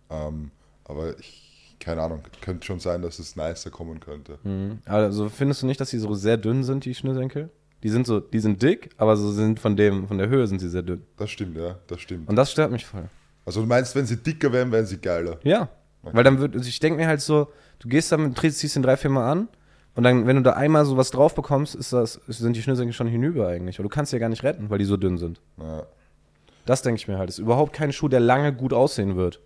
Ähm, aber ich, keine Ahnung, könnte schon sein, dass es nicer kommen könnte. Mhm. Also findest du nicht, dass die so sehr dünn sind, die Schnürsenkel? Die sind so, die sind dick, aber so sind von dem, von der Höhe sind sie sehr dünn. Das stimmt, ja, das stimmt. Und das stört mich voll. Also du meinst, wenn sie dicker wären, wären sie geiler. Ja. Weil dann wird, also ich denke mir halt so, du gehst damit, drehst, ziehst den drei, vier Mal an und dann, wenn du da einmal so was drauf bekommst, ist das, sind die Schnürsenkel schon hinüber eigentlich. Aber du kannst sie ja gar nicht retten, weil die so dünn sind. Ja, Das denke ich mir halt. Ist überhaupt kein Schuh, der lange gut aussehen wird.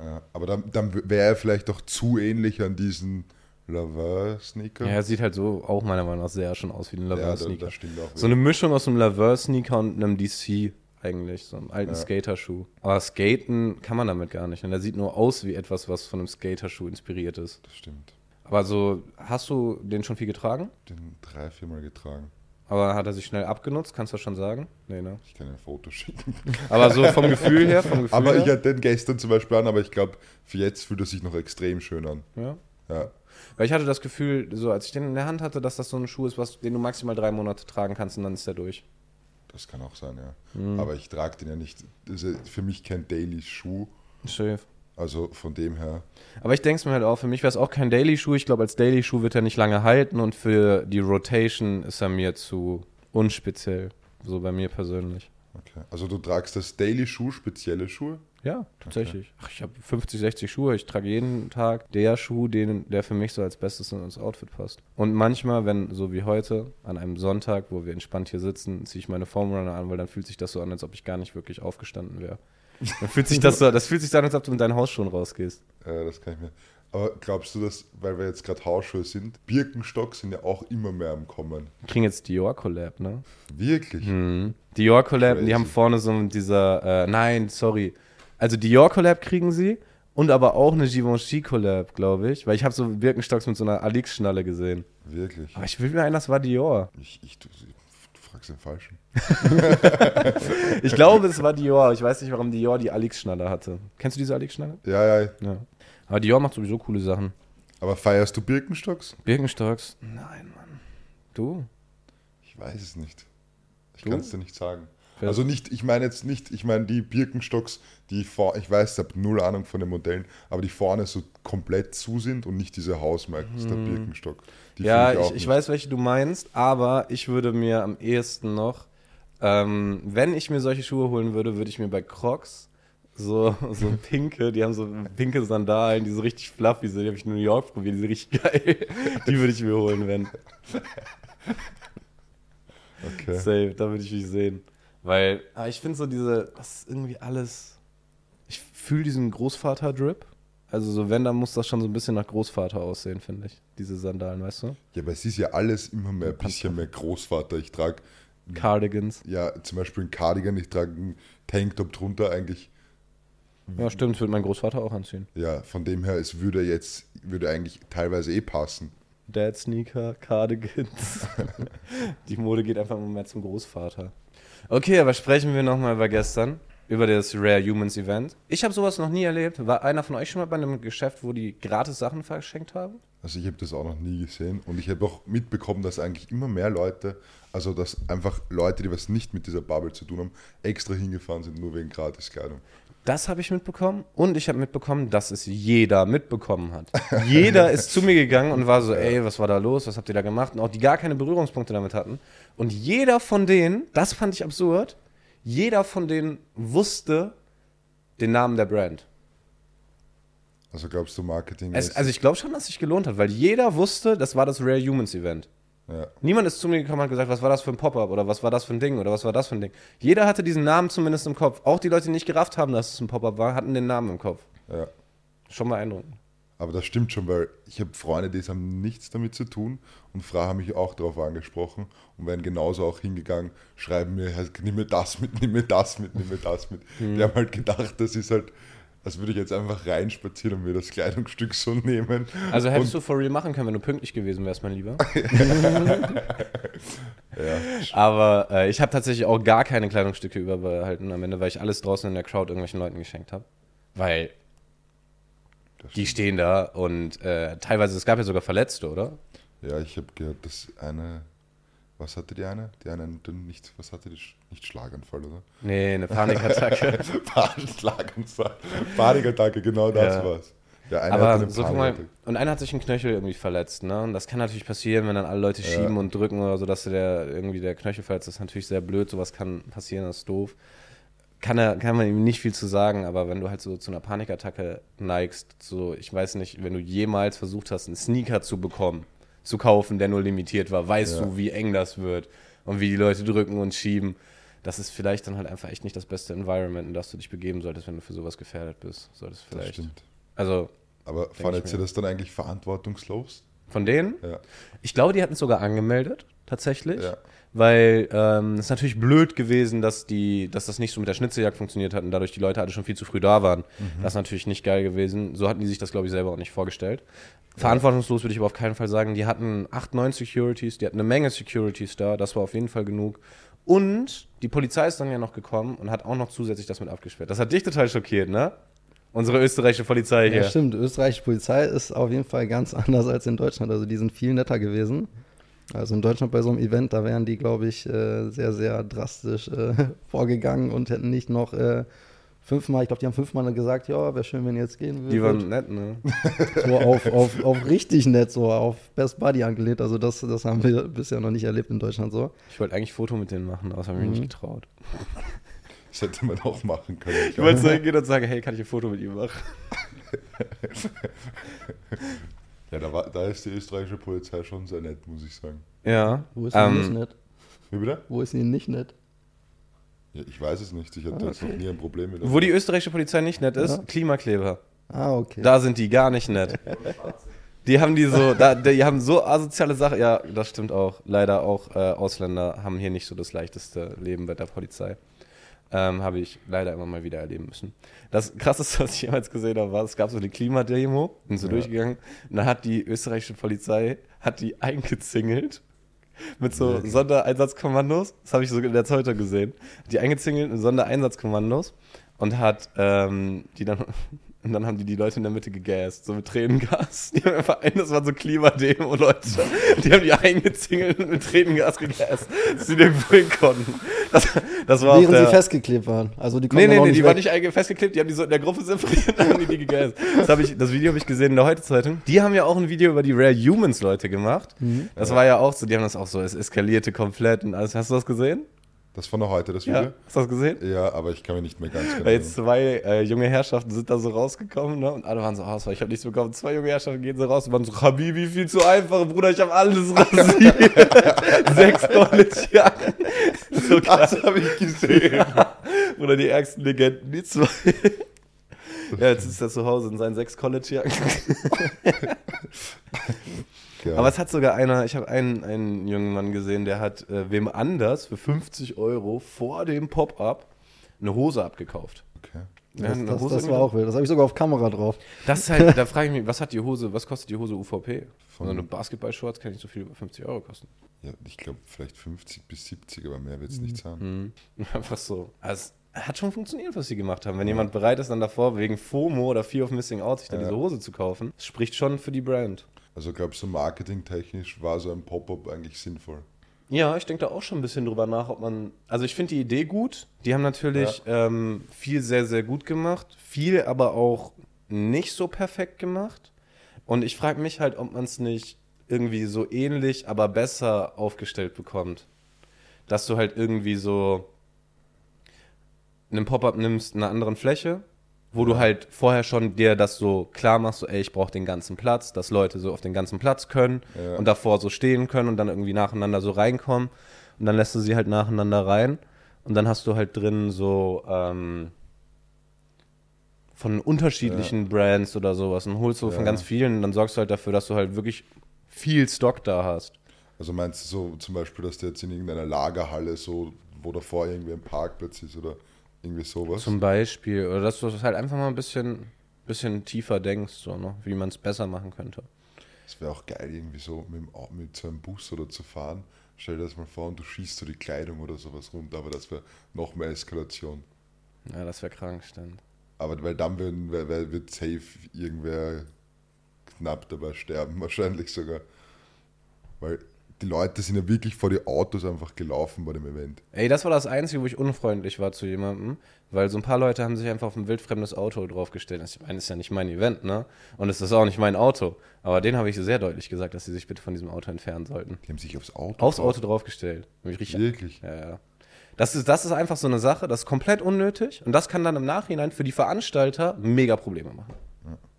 Ja. Aber dann, dann wäre er vielleicht doch zu ähnlich an diesen Laveur-Sneaker. Ja, er sieht halt so auch meiner Meinung nach sehr schon aus wie ein Ja, Laveur-Sneaker. auch. So eine Mischung aus einem Laveur-Sneaker und einem DC eigentlich, so einem alten Ja. Skaterschuh. Aber skaten kann man damit gar nicht. Denn der sieht nur aus wie etwas, was von einem Skaterschuh inspiriert ist. das stimmt. Aber so, hast du den schon viel getragen? Den drei, viermal getragen. Aber hat er sich schnell abgenutzt, kannst du schon sagen? Nee, ne? Ich kann ein Foto schicken. Aber so vom Gefühl her, vom Gefühl Aber her. ich hatte den gestern zum Beispiel an, aber ich glaube, für jetzt fühlt er sich noch extrem schön an. ja. Ja. Weil ich hatte das Gefühl, so als ich den in der Hand hatte, dass das so ein Schuh ist, was, den du maximal drei Monate tragen kannst und dann ist der durch. Das kann auch sein, ja. Mhm. Aber ich trage den ja nicht. Das ist für mich kein Daily-Schuh. Safe. Also von dem her. Aber ich denke es mir halt auch, für mich wäre es auch kein Daily-Schuh. Ich glaube, als Daily-Schuh wird er nicht lange halten und für die Rotation ist er mir zu unspeziell. So bei mir persönlich. Okay. Also du tragst das Daily-Schuh, spezielle Schuhe? Ja, tatsächlich. Ach, ich habe 50, 60 Schuhe. Ich trage jeden Tag der Schuh, den, der für mich so als Bestes ins Outfit passt. Und manchmal, wenn, so wie heute, an einem Sonntag, wo wir entspannt hier sitzen, ziehe ich meine Formrunner an, weil dann fühlt sich das so an, als ob ich gar nicht wirklich aufgestanden wäre. Dann fühlt sich das so, das fühlt sich so an, als ob du mit deinem Haus schon rausgehst. Äh, das kann ich mir. Aber glaubst du, dass, weil wir jetzt gerade Hausschuhe sind, Birkenstock sind ja auch immer mehr am Kommen? Wir kriegen jetzt Dior Collab, ne? Wirklich? Mhm. Dior Collab, Crazy. die haben vorne so dieser, äh, nein, sorry. Also Dior Collab kriegen sie und aber auch eine Givenchy Collab, glaube ich. Weil ich habe so Birkenstocks mit so einer Alix-Schnalle gesehen. Wirklich? Aber ich will mir ein, das war Dior. Ich, ich, du, du fragst den Falschen. (laughs) Ich glaube, es war Dior. Ich weiß nicht, warum Dior die Alix-Schnalle hatte. Kennst du diese Alix-Schnalle? Ja, ja. Ja. Aber Dior macht sowieso coole Sachen. Aber feierst du Birkenstocks? Birkenstocks? Nein, Mann. Du? Ich weiß es nicht. Ich kann es dir nicht sagen. Also nicht, ich meine jetzt nicht, ich meine die Birkenstocks, die vor, ich weiß, ich habe null Ahnung von den Modellen, aber die vorne so komplett zu sind und nicht diese Hausmarke, der Birkenstock. Die ja, ich, ich nicht. weiß, welche du meinst, aber ich würde mir am ehesten noch, ähm, wenn ich mir solche Schuhe holen würde, würde ich mir bei Crocs so, so pinke, die haben so pinke Sandalen, die so richtig fluffy sind, die habe ich in New York probiert, die sind richtig geil. Die würde ich mir holen, wenn. Okay. Safe, da würde ich mich sehen. Weil, aber ich finde so diese, das ist irgendwie alles, ich fühle diesen Großvater-Drip. Also so wenn, dann muss das schon so ein bisschen nach Großvater aussehen, finde ich, diese Sandalen, weißt du? Ja, aber es ist ja alles immer mehr ein bisschen mehr Großvater. Ich trage Cardigans. ja zum Beispiel einen Cardigan, ich trage einen Tanktop drunter eigentlich. Ja, stimmt, das würde mein Großvater auch anziehen. Ja, von dem her, es würde jetzt, würde eigentlich teilweise eh passen. Dad Sneaker, Cardigans. (laughs) Die Mode geht einfach immer mehr zum Großvater. Okay, aber sprechen wir nochmal über gestern. Über das Rare Humans Event. Ich habe sowas noch nie erlebt. War einer von euch schon mal bei einem Geschäft, wo die gratis Sachen verschenkt haben? Also ich habe das auch noch nie gesehen und ich habe auch mitbekommen, dass eigentlich immer mehr Leute, also dass einfach Leute, die was nicht mit dieser Bubble zu tun haben, extra hingefahren sind, nur wegen Gratiskleidung. Das habe ich mitbekommen und ich habe mitbekommen, dass es jeder mitbekommen hat. jeder ist zu mir gegangen und war so, ey, was war da los, was habt ihr da gemacht? Und auch die gar keine Berührungspunkte damit hatten. Und jeder von denen, das fand ich absurd, jeder von denen wusste den Namen der Brand. Also glaubst du Marketing Es, ist- also ich glaube schon, dass es sich gelohnt hat, weil jeder wusste, das war das Rare Humans Event. ja. Niemand ist zu mir gekommen und hat gesagt, was war das für ein Pop-up oder was war das für ein Ding oder was war das für ein Ding. Jeder hatte diesen Namen zumindest im Kopf. Auch die Leute, die nicht gerafft haben, dass es ein Pop-up war, hatten den Namen im Kopf. ja. Schon beeindruckend. Aber das stimmt schon, weil ich habe Freunde, die haben nichts damit zu tun und Fra haben mich auch darauf angesprochen und werden genauso auch hingegangen, schreiben mir, halt, nimm mir das mit, nimm mir das mit, nimm mir das mit. Mhm. Die haben halt gedacht, das ist halt, als würde ich jetzt einfach reinspazieren und mir das Kleidungsstück so nehmen. Also hättest du for real machen können, wenn du pünktlich gewesen wärst, mein Lieber. (laughs) Ja, Aber äh, ich habe tatsächlich auch gar keine Kleidungsstücke überbehalten am Ende, weil ich alles draußen in der Crowd irgendwelchen Leuten geschenkt habe. Weil die stehen da und äh, teilweise, es gab ja sogar Verletzte, oder? ja ich habe gehört, dass eine, was hatte die eine? Die eine, nicht, was hatte die? Nicht Schlaganfall, oder? Nee, eine Panikattacke. (laughs) Schlaganfall. Panikattacke, genau das Ja. war's. Der eine Aber so mal, und einer hat sich einen Knöchel irgendwie verletzt, ne? Und das kann natürlich passieren, wenn dann alle Leute Ja. schieben und drücken oder so, dass der irgendwie der Knöchel verletzt. Das ist natürlich sehr blöd, sowas kann passieren, das ist doof. Kann, er, kann man ihm nicht viel zu sagen, aber wenn du halt so zu einer Panikattacke neigst, so, ich weiß nicht, wenn du jemals versucht hast, einen Sneaker zu bekommen, zu kaufen, der nur limitiert war, weißt Ja. du, wie eng das wird und wie die Leute drücken und schieben. Das ist vielleicht dann halt einfach echt nicht das beste Environment, in das du dich begeben solltest, wenn du für sowas gefährdet bist. Solltest Das vielleicht. stimmt. Also Aber fandet ihr das dann eigentlich verantwortungslos? von denen, Ja. Ich glaube, die hatten es sogar angemeldet, tatsächlich. Ja. Weil ähm, es ist natürlich blöd gewesen, dass, die, dass das nicht so mit der Schnitzeljagd funktioniert hat und dadurch die Leute alle schon viel zu früh da waren. Das ist natürlich nicht geil gewesen. So hatten die sich das, glaube ich, selber auch nicht vorgestellt. Verantwortungslos würde ich aber auf keinen Fall sagen. Die hatten acht, neun Securities, die hatten eine Menge Securities da, das war auf jeden Fall genug. Und die Polizei ist dann ja noch gekommen und hat auch noch zusätzlich das mit abgesperrt. Das hat dich total schockiert, ne? Unsere österreichische Polizei hier. Ja, stimmt. Österreichische Polizei ist auf jeden Fall ganz (laughs) anders als in Deutschland. Also die sind viel netter gewesen. Also in Deutschland bei so einem Event, da wären die, glaube ich, äh, sehr, sehr drastisch äh, (laughs) vorgegangen und hätten nicht noch äh, fünfmal, ich glaube, die haben fünfmal gesagt, ja, wäre schön, wenn ihr jetzt gehen würdet. Die waren nett, ne? (laughs) so auf, auf, auf richtig nett, so auf Best Buddy angelehnt. Also das, das haben wir bisher noch nicht erlebt in Deutschland so. Ich wollte eigentlich ein Foto mit denen machen, aber das habe ich mir nicht getraut. (laughs) Das hätte man auch machen können. Ich wollte so hingehen und sagen, hey, kann ich ein Foto mit ihm machen? Ja, da, war, da ist die österreichische Polizei schon sehr nett, muss ich sagen. Ja. Wo ist nicht Ähm, nett? Wie bitte? Wo ist ihnen nicht nett? Ja, ich weiß es nicht. Ich hatte jetzt noch nie ein Problem mit. wo die österreichische Polizei nicht nett ist, Ja. Klimakleber. Ah, okay. Da sind die gar nicht nett. Die haben die so, da, die haben so asoziale Sachen. Ja, das stimmt auch. Leider auch äh, Ausländer haben hier nicht so das leichteste Leben bei der Polizei. Ähm, habe ich leider immer mal wieder erleben müssen. Das krasseste, (laughs) was ich jemals gesehen habe, war, es gab so eine Klimademo, sind so Ja. durchgegangen, und da hat die österreichische Polizei, hat die eingezingelt mit so Wirklich? Sondereinsatzkommandos. Das habe ich so in der Zeitung gesehen. Die eingezingelt mit Sondereinsatzkommandos und hat ähm, die dann (laughs) und dann haben die die Leute in der Mitte gegast, so mit Tränengas. Die haben einfach ein, das war so Klimademo, Leute. Die haben die eingezingelt und mit Tränengas gegast, dass sie nirgendwo hin konnten. Das, das war Während der, sie festgeklebt waren. Also die Nee, konnten nee, nee, nicht die weg. waren nicht festgeklebt, die haben die so in der Gruppe separiert, (laughs) dann haben die die gegast. Das, hab ich, das Video habe ich gesehen in der Heute-Zeitung. Die haben ja auch ein Video über die Rare Humans-Leute gemacht. Mhm. Das war ja auch so, die haben das auch so, es eskalierte komplett und alles. Hast du das gesehen? Das war noch heute, das Ja. Video? Hast du das gesehen? Ja, aber ich kann mich nicht mehr ganz genau Weil jetzt zwei äh, junge Herrschaften sind da so rausgekommen, ne? Und alle waren so, oh, ich habe nichts bekommen. Zwei junge Herrschaften gehen so raus und waren so, Habibi, viel zu einfach, Bruder, ich habe alles rasiert. (laughs) Sechs College-Jacken. So krass. Das habe ich gesehen. (laughs) Oder die ärgsten Legenden, die zwei. Ja, jetzt ist er zu Hause in seinen sechs College-Jacken. (laughs) Ja. Aber es hat sogar einer, ich habe einen, einen jungen Mann gesehen, der hat äh, wem anders für 50 Euro vor dem Pop-Up eine Hose abgekauft. okay. Ja, Das, das, Hose das war auch wild. Das habe ich sogar auf Kamera drauf. Das ist halt, (laughs) da frage ich mich, was hat die Hose, was kostet die Hose UVP? Von- so eine Basketball-Shorts kann nicht so viel über 50 Euro kosten. Ja, ich glaube vielleicht 50 bis 70, aber mehr wird es nicht sein. Mhm. (laughs) Einfach so. Also, hat schon funktioniert, was sie gemacht haben. Wenn jemand bereit ist, dann davor wegen FOMO oder Fear of Missing Out sich dann Ja. diese Hose zu kaufen, spricht schon für die Brand. Also glaubst du, marketingtechnisch war so ein Pop-up eigentlich sinnvoll? Ja, ich denke da auch schon ein bisschen drüber nach, ob man. Also ich finde die Idee gut. Die haben natürlich ähm, viel sehr, sehr gut gemacht. Viel aber auch nicht so perfekt gemacht. Und ich frage mich halt, ob man es nicht irgendwie so ähnlich, aber besser aufgestellt bekommt. Dass du halt irgendwie so einen Pop-up nimmst in einer anderen Fläche, wo du halt vorher schon dir das so klar machst, so ey, ich brauche den ganzen Platz, dass Leute so auf den ganzen Platz können Ja. und davor so stehen können und dann irgendwie nacheinander so reinkommen und dann lässt du sie halt nacheinander rein und dann hast du halt drin so ähm, von unterschiedlichen Brands oder sowas und holst so von Ja. ganz vielen und dann sorgst du halt dafür, dass du halt wirklich viel Stock da hast. Also meinst du so zum Beispiel, dass du jetzt in irgendeiner Lagerhalle so, wo davor irgendwie ein Parkplatz ist oder irgendwie sowas? Zum Beispiel. Oder dass du das halt einfach mal ein bisschen, bisschen tiefer denkst, so, ne? wie man es besser machen könnte. Das wäre auch geil, irgendwie so mit, mit so einem Bus oder zu fahren. Stell dir das mal vor und du schießt so die Kleidung oder sowas runter, aber das wäre noch mehr Eskalation. Ja, das wäre krank, stimmt. Aber weil dann würden, wer wird safe irgendwer knapp dabei sterben, (laughs) wahrscheinlich sogar. Weil die Leute sind ja wirklich vor die Autos einfach gelaufen bei dem Event. Ey, das war das Einzige, wo ich unfreundlich war zu jemandem, weil so ein paar Leute haben sich einfach auf ein wildfremdes Auto draufgestellt. Ich meine, das ist ja nicht mein Event, ne? Und es ist auch nicht mein Auto. Aber denen habe ich sehr deutlich gesagt, dass sie sich bitte von diesem Auto entfernen sollten. Die haben sich aufs Auto Aufs drauf- Auto draufgestellt. Wirklich? Ja, ja. Das ist, das ist einfach so eine Sache, das ist komplett unnötig und das kann dann im Nachhinein für die Veranstalter mega Probleme machen.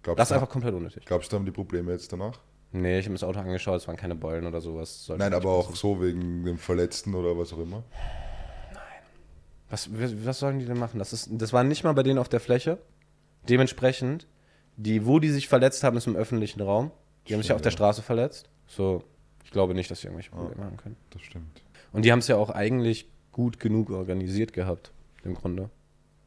Glaubst, Das ist einfach komplett unnötig. glaubst du, haben die Probleme jetzt danach? Nee, ich habe mir das Auto angeschaut, es waren keine Beulen oder sowas. Sollte Nein, aber auch passieren. so wegen dem Verletzten oder was auch immer. Was, was sollen die denn machen? Das, ist, das war nicht mal bei denen auf der Fläche. Dementsprechend, die, wo die sich verletzt haben, ist im öffentlichen Raum. Die haben sich ja auf der. Straße verletzt. So, ich glaube nicht, dass sie irgendwelche Probleme haben können. Das stimmt. Und die haben es ja auch eigentlich gut genug organisiert gehabt, im Grunde.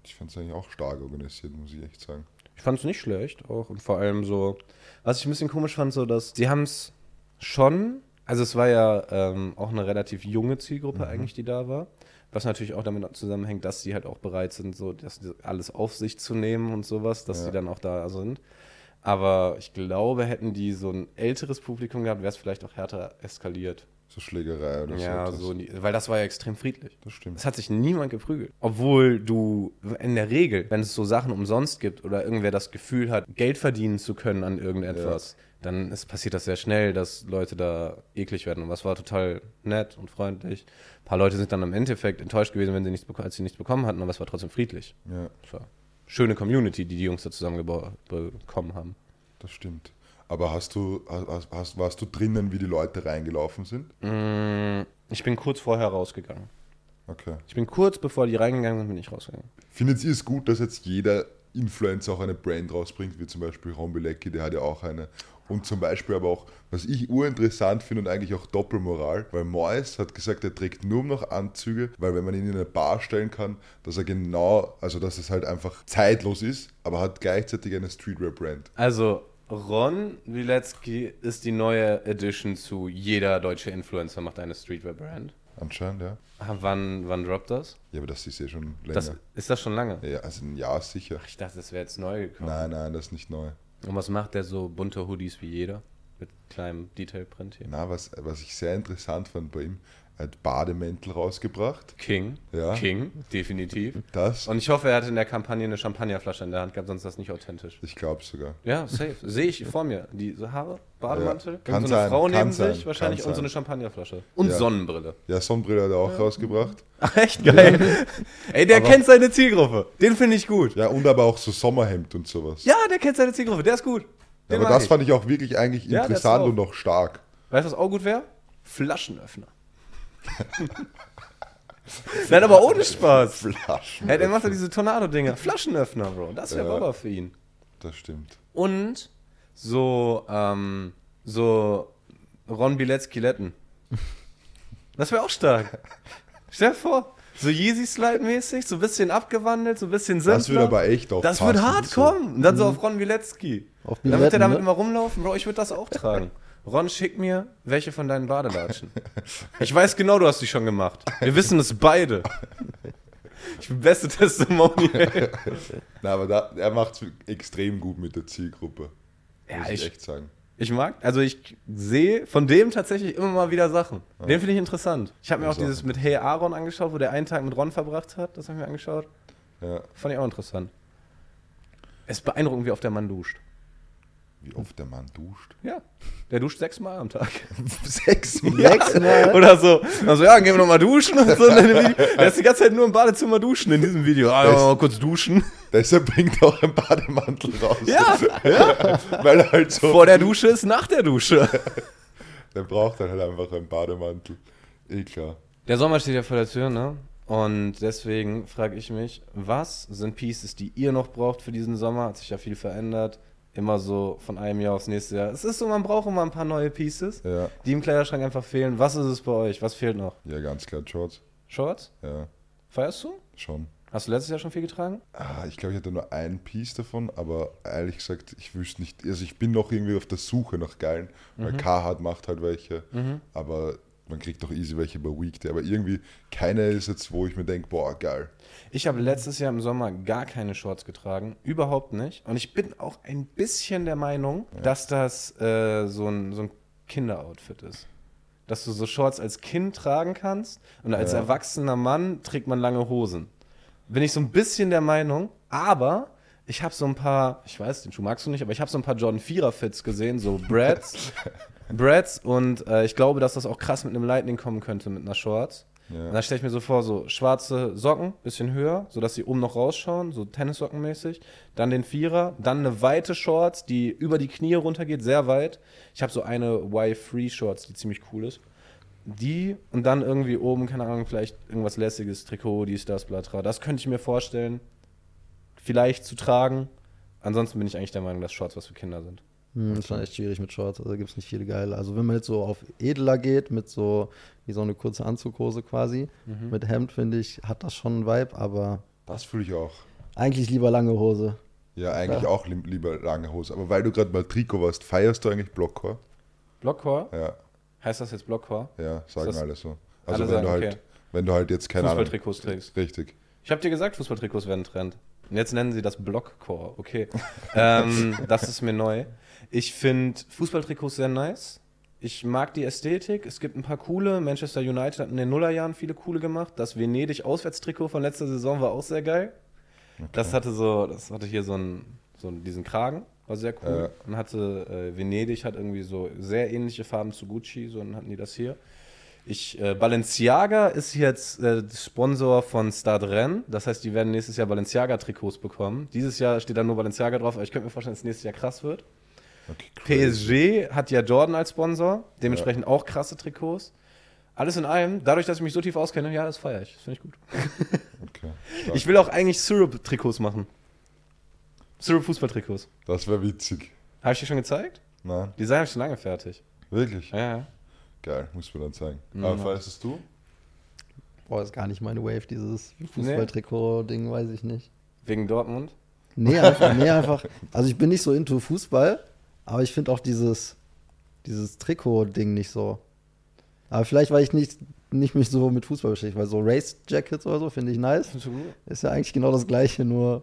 Ich fand es eigentlich auch stark organisiert, muss ich echt sagen. Ich fand es nicht schlecht auch. Und vor allem so, was ich ein bisschen komisch fand, so dass sie haben es schon, also es war ja ähm, auch eine relativ junge Zielgruppe eigentlich, die da war. Was natürlich auch damit zusammenhängt, dass sie halt auch bereit sind, so das alles auf sich zu nehmen und sowas, dass Ja. sie dann auch da sind. Aber ich glaube, hätten die so ein älteres Publikum gehabt, wäre es vielleicht auch härter eskaliert. So Schlägerei oder ja, so. etwas. so, weil das war ja extrem friedlich. Das stimmt. Es hat sich niemand geprügelt. Obwohl du in der Regel, wenn es so Sachen umsonst gibt oder irgendwer das Gefühl hat, Geld verdienen zu können an irgendetwas, dann ist, passiert das sehr schnell, dass Leute da eklig werden. Und was war total nett und freundlich. Ein paar Leute sind dann im Endeffekt enttäuscht gewesen, wenn sie nichts, als sie nichts bekommen hatten, aber es war trotzdem friedlich. Ja, schöne Community, die die Jungs da zusammen bekommen haben. das stimmt. Aber hast du, hast, hast, warst du drinnen, wie die Leute reingelaufen sind? Mm, Ich bin kurz vorher rausgegangen. Okay. Ich bin kurz bevor die reingegangen sind, bin ich rausgegangen. Findet ihr es gut, dass jetzt jeder Influencer auch eine Brand rausbringt, wie zum Beispiel Ron Bilecki, der hat ja auch eine. Und zum Beispiel aber auch, was ich urinteressant finde und eigentlich auch Doppelmoral, weil Mois hat gesagt, er trägt nur noch Anzüge, weil wenn man ihn in eine Bar stellen kann, dass er genau, also dass es halt einfach zeitlos ist, aber hat gleichzeitig eine Streetwear-Brand. Also, Ron Wilecki ist die neue Edition zu jeder deutsche Influencer macht eine Streetwear-Brand. Anscheinend, ja. Ah, Wann, wann droppt das? Ja, aber das ist ja schon länger. das? Ist das schon lange? ja, also ein Jahr sicher. Ich dachte, das wäre jetzt neu gekommen. Nein, nein, das ist nicht neu. Und was macht der so bunte Hoodies wie jeder? Mit kleinem Detailprint hier. Na, was, was ich sehr interessant fand bei ihm, er hat Bademäntel rausgebracht. King. Ja. King, definitiv. Das, Und ich hoffe, er hatte in der Kampagne eine Champagnerflasche in der Hand gehabt, sonst ist das nicht authentisch. ich glaube sogar. Ja, safe. Sehe ich vor mir. Diese Haare, Bademantel, Ja, kann so eine sein, Frau neben sein, sich, wahrscheinlich und so eine Champagnerflasche. Und Ja. Sonnenbrille. Ja, Sonnenbrille hat er auch rausgebracht. Ach, echt geil. Ey, der Aber- kennt seine Zielgruppe. Den finde ich gut. Ja, und aber auch so Sommerhemd und sowas. Ja, der kennt seine Zielgruppe. Der ist gut. Aber das ich. fand ich auch wirklich eigentlich Ja, interessant und auch stark. Weißt du, was auch gut wäre? Flaschenöffner. (laughs) Nein, aber ohne Spaß. Flaschen. Hey, der macht ja diese Tornado-Dinger. Flaschenöffner, Bro. Das wäre Ja. Baba für ihn. Das stimmt. Und so, ähm, so Ron Bilecki-Letten. Das wäre auch stark. Stell dir vor, so Yeezy-Slide-mäßig, so ein bisschen abgewandelt, so ein bisschen simpler. Das würde aber echt auch Das wird hart kommen. Und dann so auf Ron Bilecki. Auf Dann wird er Biletten, damit ne? immer rumlaufen. Bro, ich würde das auch tragen. Ron, schick mir welche von deinen Badelatschen. Ich weiß genau, du hast die schon gemacht. Wir wissen es beide. Ich bin beste Testimonial. Na, aber da, er macht es extrem gut mit der Zielgruppe. Ja, muss ich, ich- echt sagen. Ich mag, also ich sehe von dem tatsächlich immer mal wieder Sachen. Ja. Den finde ich interessant. Ich habe mir Ja, auch dieses mit Hey Aaron angeschaut, wo der einen Tag mit Ron verbracht hat. Das habe ich mir angeschaut. Ja, Fand ich auch interessant. Es ist beeindruckend, wie oft der Mann duscht. Wie oft der Mann duscht. Ja, der duscht sechsmal am Tag. Sechs (laughs) Sechsmal? Oder so. Also ja, gehen wir noch mal duschen. Und so in dem Video. Der ist die ganze Zeit nur im Badezimmer duschen in diesem Video. Ah, ja, mal kurz duschen. Deshalb bringt er auch ein Bademantel raus. Ja, (laughs) Weil er halt so. vor der Dusche ist nach der Dusche. (laughs) Der braucht dann halt einfach einen Bademantel. Eh klar. Der Sommer steht ja vor der Tür, ne? Und deswegen frage ich mich, was sind Pieces, die ihr noch braucht für diesen Sommer? Hat sich ja viel verändert. Immer so von einem Jahr aufs nächste Jahr. Es ist so, man braucht immer ein paar neue Pieces, Ja, die im Kleiderschrank einfach fehlen. Was ist es bei euch? Was fehlt noch? ja, ganz klar, Shorts. Shorts? Ja, Feierst du? schon. Hast du letztes Jahr schon viel getragen? Ah, ich glaube, ich hatte nur ein Piece davon, aber ehrlich gesagt, ich wüsste nicht, also ich bin noch irgendwie auf der Suche nach geilen, weil Carhartt macht halt welche, aber man kriegt doch easy welche bei Weekday, aber irgendwie keine ist jetzt, wo ich mir denke, boah, geil. Ich habe letztes Jahr im Sommer gar keine Shorts getragen, überhaupt nicht. Und ich bin auch ein bisschen der Meinung, dass das äh, so ein, so ein Kinderoutfit ist. Dass du so Shorts als Kind tragen kannst und als Ja. erwachsener Mann trägt man lange Hosen. Bin ich so ein bisschen der Meinung, aber ich habe so ein paar, ich weiß, den Schuh magst du nicht, aber ich habe so ein paar Jordan 4er Fits gesehen, so Brads. (laughs) Brads und äh, ich glaube, dass das auch krass mit einem Lightning kommen könnte, mit einer Shorts. Und Ja. dann stelle ich mir so vor, so schwarze Socken, bisschen höher, sodass sie oben noch rausschauen, so Tennissockenmäßig. Dann den Vierer, dann eine weite Shorts, die über die Knie runtergeht, sehr weit. Ich habe so eine Y-Free-Shorts, die ziemlich cool ist. Die und dann irgendwie oben, keine Ahnung, vielleicht irgendwas lässiges, Trikot, dies, das, Blatra. Das könnte ich mir vorstellen, vielleicht zu tragen. Ansonsten bin ich eigentlich der Meinung, dass Shorts was für Kinder sind. Hm, ist schon echt schwierig mit Shorts, also gibt es nicht viele geile. Also wenn man jetzt so auf edler geht, mit so, wie so eine kurze Anzughose quasi, mit Hemd, finde ich, hat das schon einen Vibe, aber Das fühle ich auch. eigentlich lieber lange Hose. Ja, eigentlich Ja. auch li lieber lange Hose. Aber weil du gerade mal Trikot warst, feierst du eigentlich Blockcore? Blockcore? Ja, Heißt das jetzt Blockcore? ja, sagen alle so. Alle Also wenn sagen, du halt, okay. wenn du halt jetzt keine Ahnung. Fußballtrikots trägst. Richtig. Ich habe dir gesagt, Fußballtrikots werden Trend. Und jetzt nennen sie das Blockcore. Okay. (laughs) ähm, das ist mir neu. Ich finde Fußballtrikots sehr nice. Ich mag die Ästhetik. Es gibt ein paar coole. Manchester United hat in den Nullerjahren viele coole gemacht. Das Venedig-Auswärtstrikot von letzter Saison war auch sehr geil. Das hatte so, das hatte hier so einen, so diesen Kragen. War sehr cool. Ja. Und hatte äh, Venedig hat irgendwie so sehr ähnliche Farben zu Gucci, so dann hatten die das hier. Ich, äh, Balenciaga ist jetzt äh, Sponsor von Stade Rennes. Das heißt, die werden nächstes Jahr Balenciaga-Trikots bekommen. Dieses Jahr steht da nur Balenciaga drauf, aber ich könnte mir vorstellen, dass nächstes Jahr krass wird. Okay. PSG hat ja Jordan als Sponsor, dementsprechend auch krasse Trikots. Alles in allem, dadurch, dass ich mich so tief auskenne, ja, das feiere ich. Das finde ich gut. (laughs) Okay. (laughs) Ich will auch eigentlich Syrup-Trikots machen. Syrup-Fußball-Trikots. Das wäre witzig. Habe ich dir schon gezeigt? Nein, Design habe ich schon lange fertig. wirklich? Ja, ja. Geil, muss man dann zeigen. Mhm. Aber feierst du? Boah, ist gar nicht meine Wave, dieses Fußballtrikot-Ding, weiß ich nicht. Wegen Dortmund. Nee, einfach, nee, einfach. Also ich bin nicht so into Fußball, aber ich finde auch dieses, dieses Trikot-Ding nicht so. Aber vielleicht, weil ich nicht, nicht mich so mit Fußball beschäftige, weil so Race-Jackets oder so finde ich nice. Ist ja eigentlich genau das gleiche, nur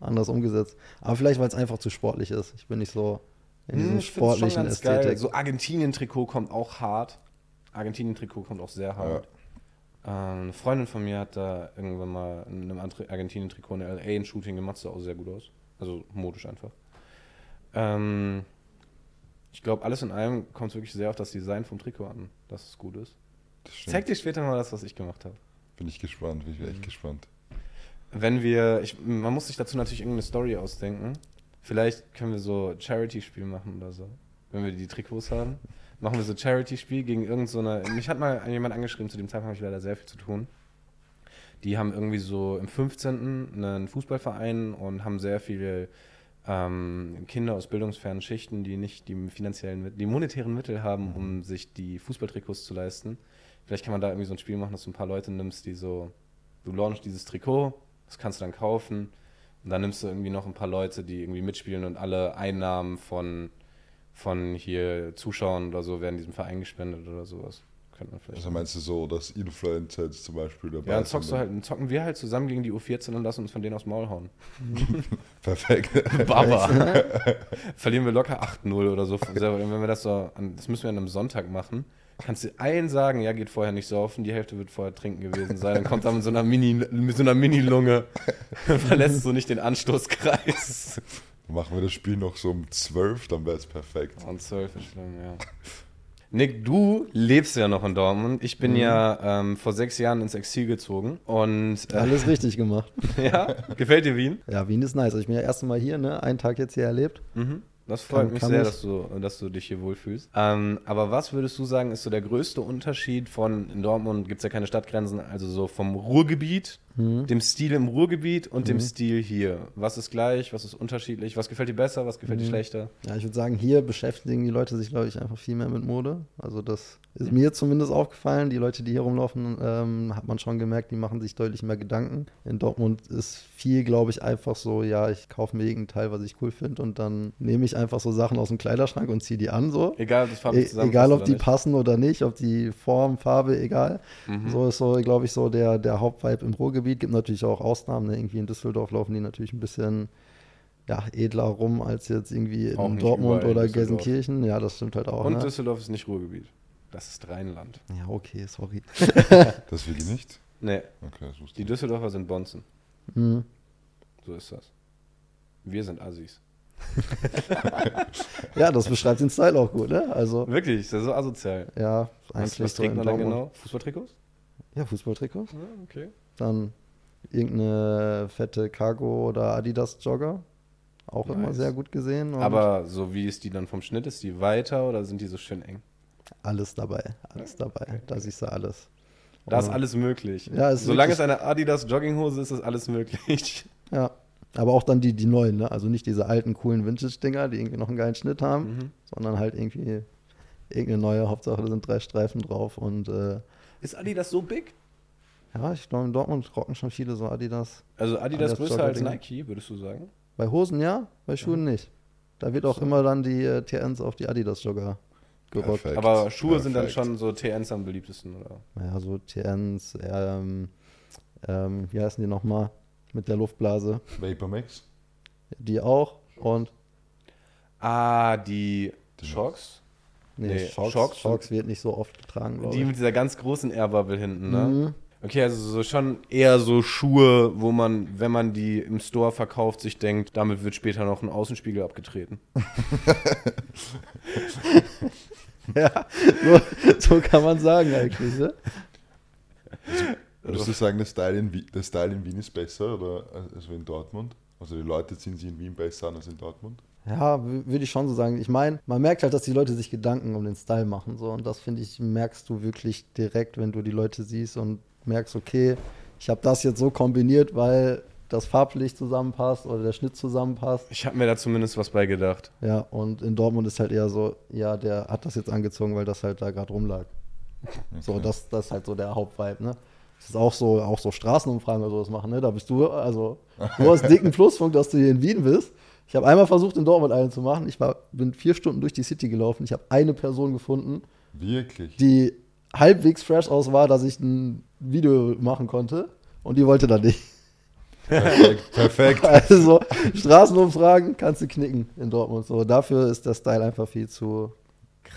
anders umgesetzt. Aber vielleicht, weil es einfach zu sportlich ist. Ich bin nicht so in diesem Hm, sportlichen geil. Ästhetik. So Argentinien-Trikot kommt auch hart. Argentinien-Trikot kommt auch sehr hart. Ähm, eine Freundin von mir hat da irgendwann mal in einem Argentinien-Trikot in LA ein Shooting gemacht, sah auch sehr gut aus. Also modisch einfach. Ähm, ich glaube, alles in allem kommt es wirklich sehr auf das Design vom Trikot an, dass es gut ist. Das Ich stimmt. zeig dir später mal das, was ich gemacht habe. Bin ich gespannt, bin ich Mhm. echt gespannt. Wenn wir, ich, man muss sich dazu natürlich irgendeine Story ausdenken. Vielleicht können wir so Charity-Spiel machen oder so. Wenn wir die Trikots haben, machen wir so Charity-Spiel gegen irgendeine. So mich hat mal jemand angeschrieben, zu dem Zeitpunkt habe ich leider sehr viel zu tun. Die haben irgendwie so im 15. einen Fußballverein und haben sehr viele ähm, Kinder aus bildungsfernen Schichten, die nicht die finanziellen, die monetären Mittel haben, um sich die Fußballtrikots zu leisten. Vielleicht kann man da irgendwie so ein Spiel machen, dass du ein paar Leute nimmst, die so, du launchst dieses Trikot, das kannst du dann kaufen und dann nimmst du irgendwie noch ein paar Leute, die irgendwie mitspielen und alle Einnahmen von, von hier Zuschauern oder so werden diesem Verein gespendet oder sowas. Könnte man vielleicht. Also meinst du so, dass Influencer jetzt zum Beispiel dabei ja, dann zockst du halt, dann zocken wir halt zusammen gegen die U14 und lassen uns von denen aufs Maul hauen. (laughs) Perfekt. (laughs) Baba. (laughs) Verlieren wir locker 8-0 oder so. Wenn wir das so, an, das müssen wir an einem Sonntag machen. Kannst du allen sagen, ja, geht vorher nicht saufen, die Hälfte wird vorher trinken gewesen sein. Dann kommt da mit so einer Mini, mit so einer Mini-Lunge, verlässt so nicht den Anstoßkreis. Machen wir das Spiel noch so um 12, dann wäre es perfekt. Und 12 ist schlimm, ja. Nick, du lebst ja noch in Dortmund. Ich bin ja ähm, vor sechs Jahren ins Exil gezogen. Und äh, Alles richtig gemacht. (laughs) ja, gefällt dir Wien? Ja, Wien ist nice. Also ich bin ja erst Mal hier, ne? Einen Tag jetzt hier erlebt. Mhm. Das freut Kann- mich kann sehr, ich. dass du, dass du dich hier wohlfühlst. Ähm, aber was würdest du sagen, ist so der größte Unterschied von, in Dortmund gibt es ja keine Stadtgrenzen, also so vom Ruhrgebiet, Mhm. dem Stil im Ruhrgebiet und dem Stil hier? Was ist gleich, was ist unterschiedlich, was gefällt dir besser, was gefällt dir Mhm. schlechter? Ja, ich würde sagen, hier beschäftigen die Leute sich, glaube ich, einfach viel mehr mit Mode. Also das ist mir zumindest aufgefallen. Die Leute, die hier rumlaufen, ähm, hat man schon gemerkt, die machen sich deutlich mehr Gedanken. In Dortmund ist viel, glaube ich, einfach so, ja, ich kaufe mir irgendein Teil, was ich cool finde und dann nehme ich einfach so Sachen aus dem Kleiderschrank und ziehe die an so. Egal, E egal, ob die nicht. passen oder nicht, ob die Form, Farbe, egal. Mhm. So ist so, glaube ich, so der, der Hauptvibe im Ruhrgebiet. Gibt natürlich auch Ausnahmen. Ne? Irgendwie in Düsseldorf laufen die natürlich ein bisschen ja, edler rum als jetzt irgendwie Auch in Dortmund in oder Düsseldorf. Gelsenkirchen. Ja, das stimmt halt auch. Und ne? Düsseldorf ist nicht Ruhrgebiet. Das ist Rheinland. Ja, okay, sorry. (laughs) Das will ich nicht? Nee, Okay, das wusste die. Düsseldorfer sind Bonzen. Mhm. So ist das. Wir sind Assis. (laughs) Ja, das beschreibt den Style auch gut, ne? Also, Wirklich, ist ja so asozial. ja, Was, eigentlich was so trägt in man Dortmund. genau? Fußballtrikots? Ja, Fußballtrikots. Ja, okay. Dann irgendeine fette Cargo- oder Adidas-Jogger. Auch immer Nice. sehr gut gesehen. Aber so wie ist die dann vom Schnitt? Ist die weiter oder sind die so schön eng? Alles dabei, alles dabei. Da siehst du alles. Da ist alles möglich. Ja, Solange es eine Adidas Jogginghose ist, ist alles möglich. Ja, aber auch dann die, die neuen, ne? Also nicht diese alten, coolen Vintage-Dinger, die irgendwie noch einen geilen Schnitt haben, Mhm. sondern halt irgendwie irgendeine neue, Hauptsache da sind drei Streifen drauf und äh, Ist Adidas so big? Ja, ich glaube in Dortmund rocken schon viele so Adidas. Also Adidas, Adidas größer als. Nike, würdest du sagen? Bei Hosen ja, bei Schuhen nicht. Da wird auch immer dann die äh, TNs auf die Adidas-Jogger gerockt. Perfekt. Aber Schuhe sind dann perfekt. schon so TNs am beliebtesten, oder? Naja, so TNs, ähm, ähm, wie heißen die nochmal? Mit der Luftblase. Vapormax? Die auch und Ah, die Die Shocks? nee, Nee, Shocks, Shocks Shocks, wird nicht so oft getragen, glaube Die ich. mit dieser ganz großen Airbubble hinten, ne? Mhm. Okay, also so schon eher so Schuhe, wo man, wenn man die im Store verkauft, sich denkt, damit wird später noch ein Außenspiegel abgetreten. (laughs) Ja, so, so kann man sagen eigentlich. Ne? Würdest du sagen, der Style, in Wien, der Style in Wien ist besser oder als in Dortmund? Also die Leute ziehen sich in Wien besser an als in Dortmund? Ja, würde ich schon so sagen. Ich meine, man merkt halt, dass die Leute sich Gedanken um den Style machen. So. Und das, finde ich, merkst du wirklich direkt, wenn du die Leute siehst und merkst, okay, ich habe das jetzt so kombiniert, weil das farblich zusammenpasst oder der Schnitt zusammenpasst. Ich habe mir da zumindest was bei gedacht. Ja, und in Dortmund ist halt eher so, ja, der hat das jetzt angezogen, weil das halt da gerade rumlag. So, das, das ist halt so der Hauptvibe, ne? Das ist auch so, auch so Straßenumfragen oder sowas machen, ne? Da bist du, also, du hast dicken (laughs) Pluspunkt, dass du hier in Wien bist. Ich habe einmal versucht, in Dortmund einen zu machen. Ich war, bin vier Stunden durch die City gelaufen. Ich habe eine Person gefunden, Wirklich? die halbwegs fresh aus war, dass ich ein Video machen konnte. Und die wollte dann nicht. Perfekt. Perfekt. (laughs) Also Straßenumfragen kannst du knicken in Dortmund. So, dafür ist der Style einfach viel zu,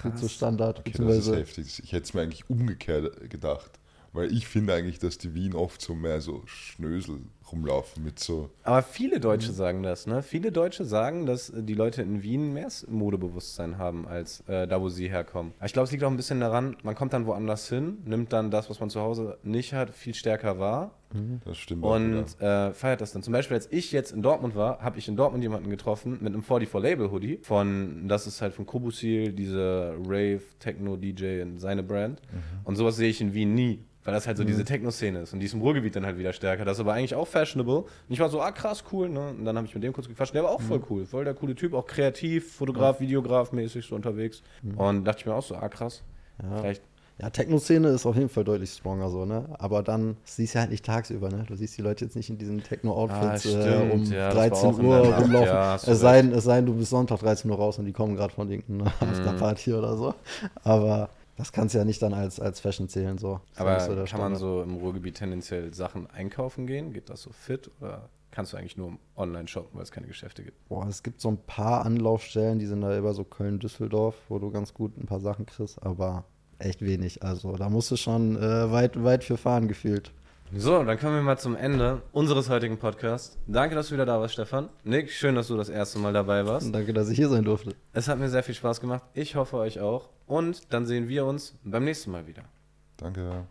viel zu Standard. Okay, das ist heftig. Ich hätte es mir eigentlich umgekehrt gedacht. Weil ich finde eigentlich, dass die Wien oft so mehr so Schnösel rumlaufen mit so. Aber viele Deutsche sagen das, ne? Viele Deutsche sagen, dass äh, die Leute in Wien mehr Modebewusstsein haben als äh, da, wo sie herkommen. Aber ich glaube, es liegt auch ein bisschen daran, man kommt dann woanders hin, nimmt dann das, was man zu Hause nicht hat, viel stärker wahr Das stimmt und äh, feiert das dann. Zum Beispiel, als ich jetzt in Dortmund war, habe ich in Dortmund jemanden getroffen mit einem 44 Label Hoodie von, das ist halt von Kobusil, diese Rave Techno DJ und seine Brand. Und sowas sehe ich in Wien nie. Weil das halt so diese Techno-Szene ist und die ist im Ruhrgebiet dann halt wieder stärker. Das ist aber eigentlich auch fashionable. Und ich war so, ah krass, cool, ne? Und dann habe ich mit dem kurz gequatscht. Der war auch voll cool. Voll der coole Typ, auch kreativ, Fotograf, Videograf mäßig so unterwegs. Und dachte ich mir auch so, ah krass. Ja. Vielleicht Ja, Techno-Szene ist auf jeden Fall deutlich stronger so, ne? Aber dann siehst du halt nicht tagsüber, ne? Du siehst die Leute jetzt nicht in diesen Techno-Outfits Ah, äh, um ja, das war 13 auch in Uhr rumlaufen. ja, es, sei, denn- es sei denn, du bist Sonntag 13 Uhr raus und die kommen gerade von irgendeiner Mhm. Afterparty oder so. Aber Das kannst du ja nicht dann als, als Fashion zählen. So. Aber so kann man Standard. so im Ruhrgebiet tendenziell Sachen einkaufen gehen? Geht das so fit? Oder kannst du eigentlich nur online shoppen, weil es keine Geschäfte gibt? Boah, es gibt so ein paar Anlaufstellen, die sind da über so Köln-Düsseldorf, wo du ganz gut ein paar Sachen kriegst, aber echt wenig. Also da musst du schon äh, weit, weit für fahren gefühlt. So, dann kommen wir mal zum Ende unseres heutigen Podcasts. Danke, dass du wieder da warst, Stefan. Nick, schön, dass du das erste Mal dabei warst. Und danke, dass ich hier sein durfte. Es hat mir sehr viel Spaß gemacht. Ich hoffe euch auch. Und dann sehen wir uns beim nächsten Mal wieder. Danke.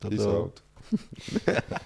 Peace out. (laughs)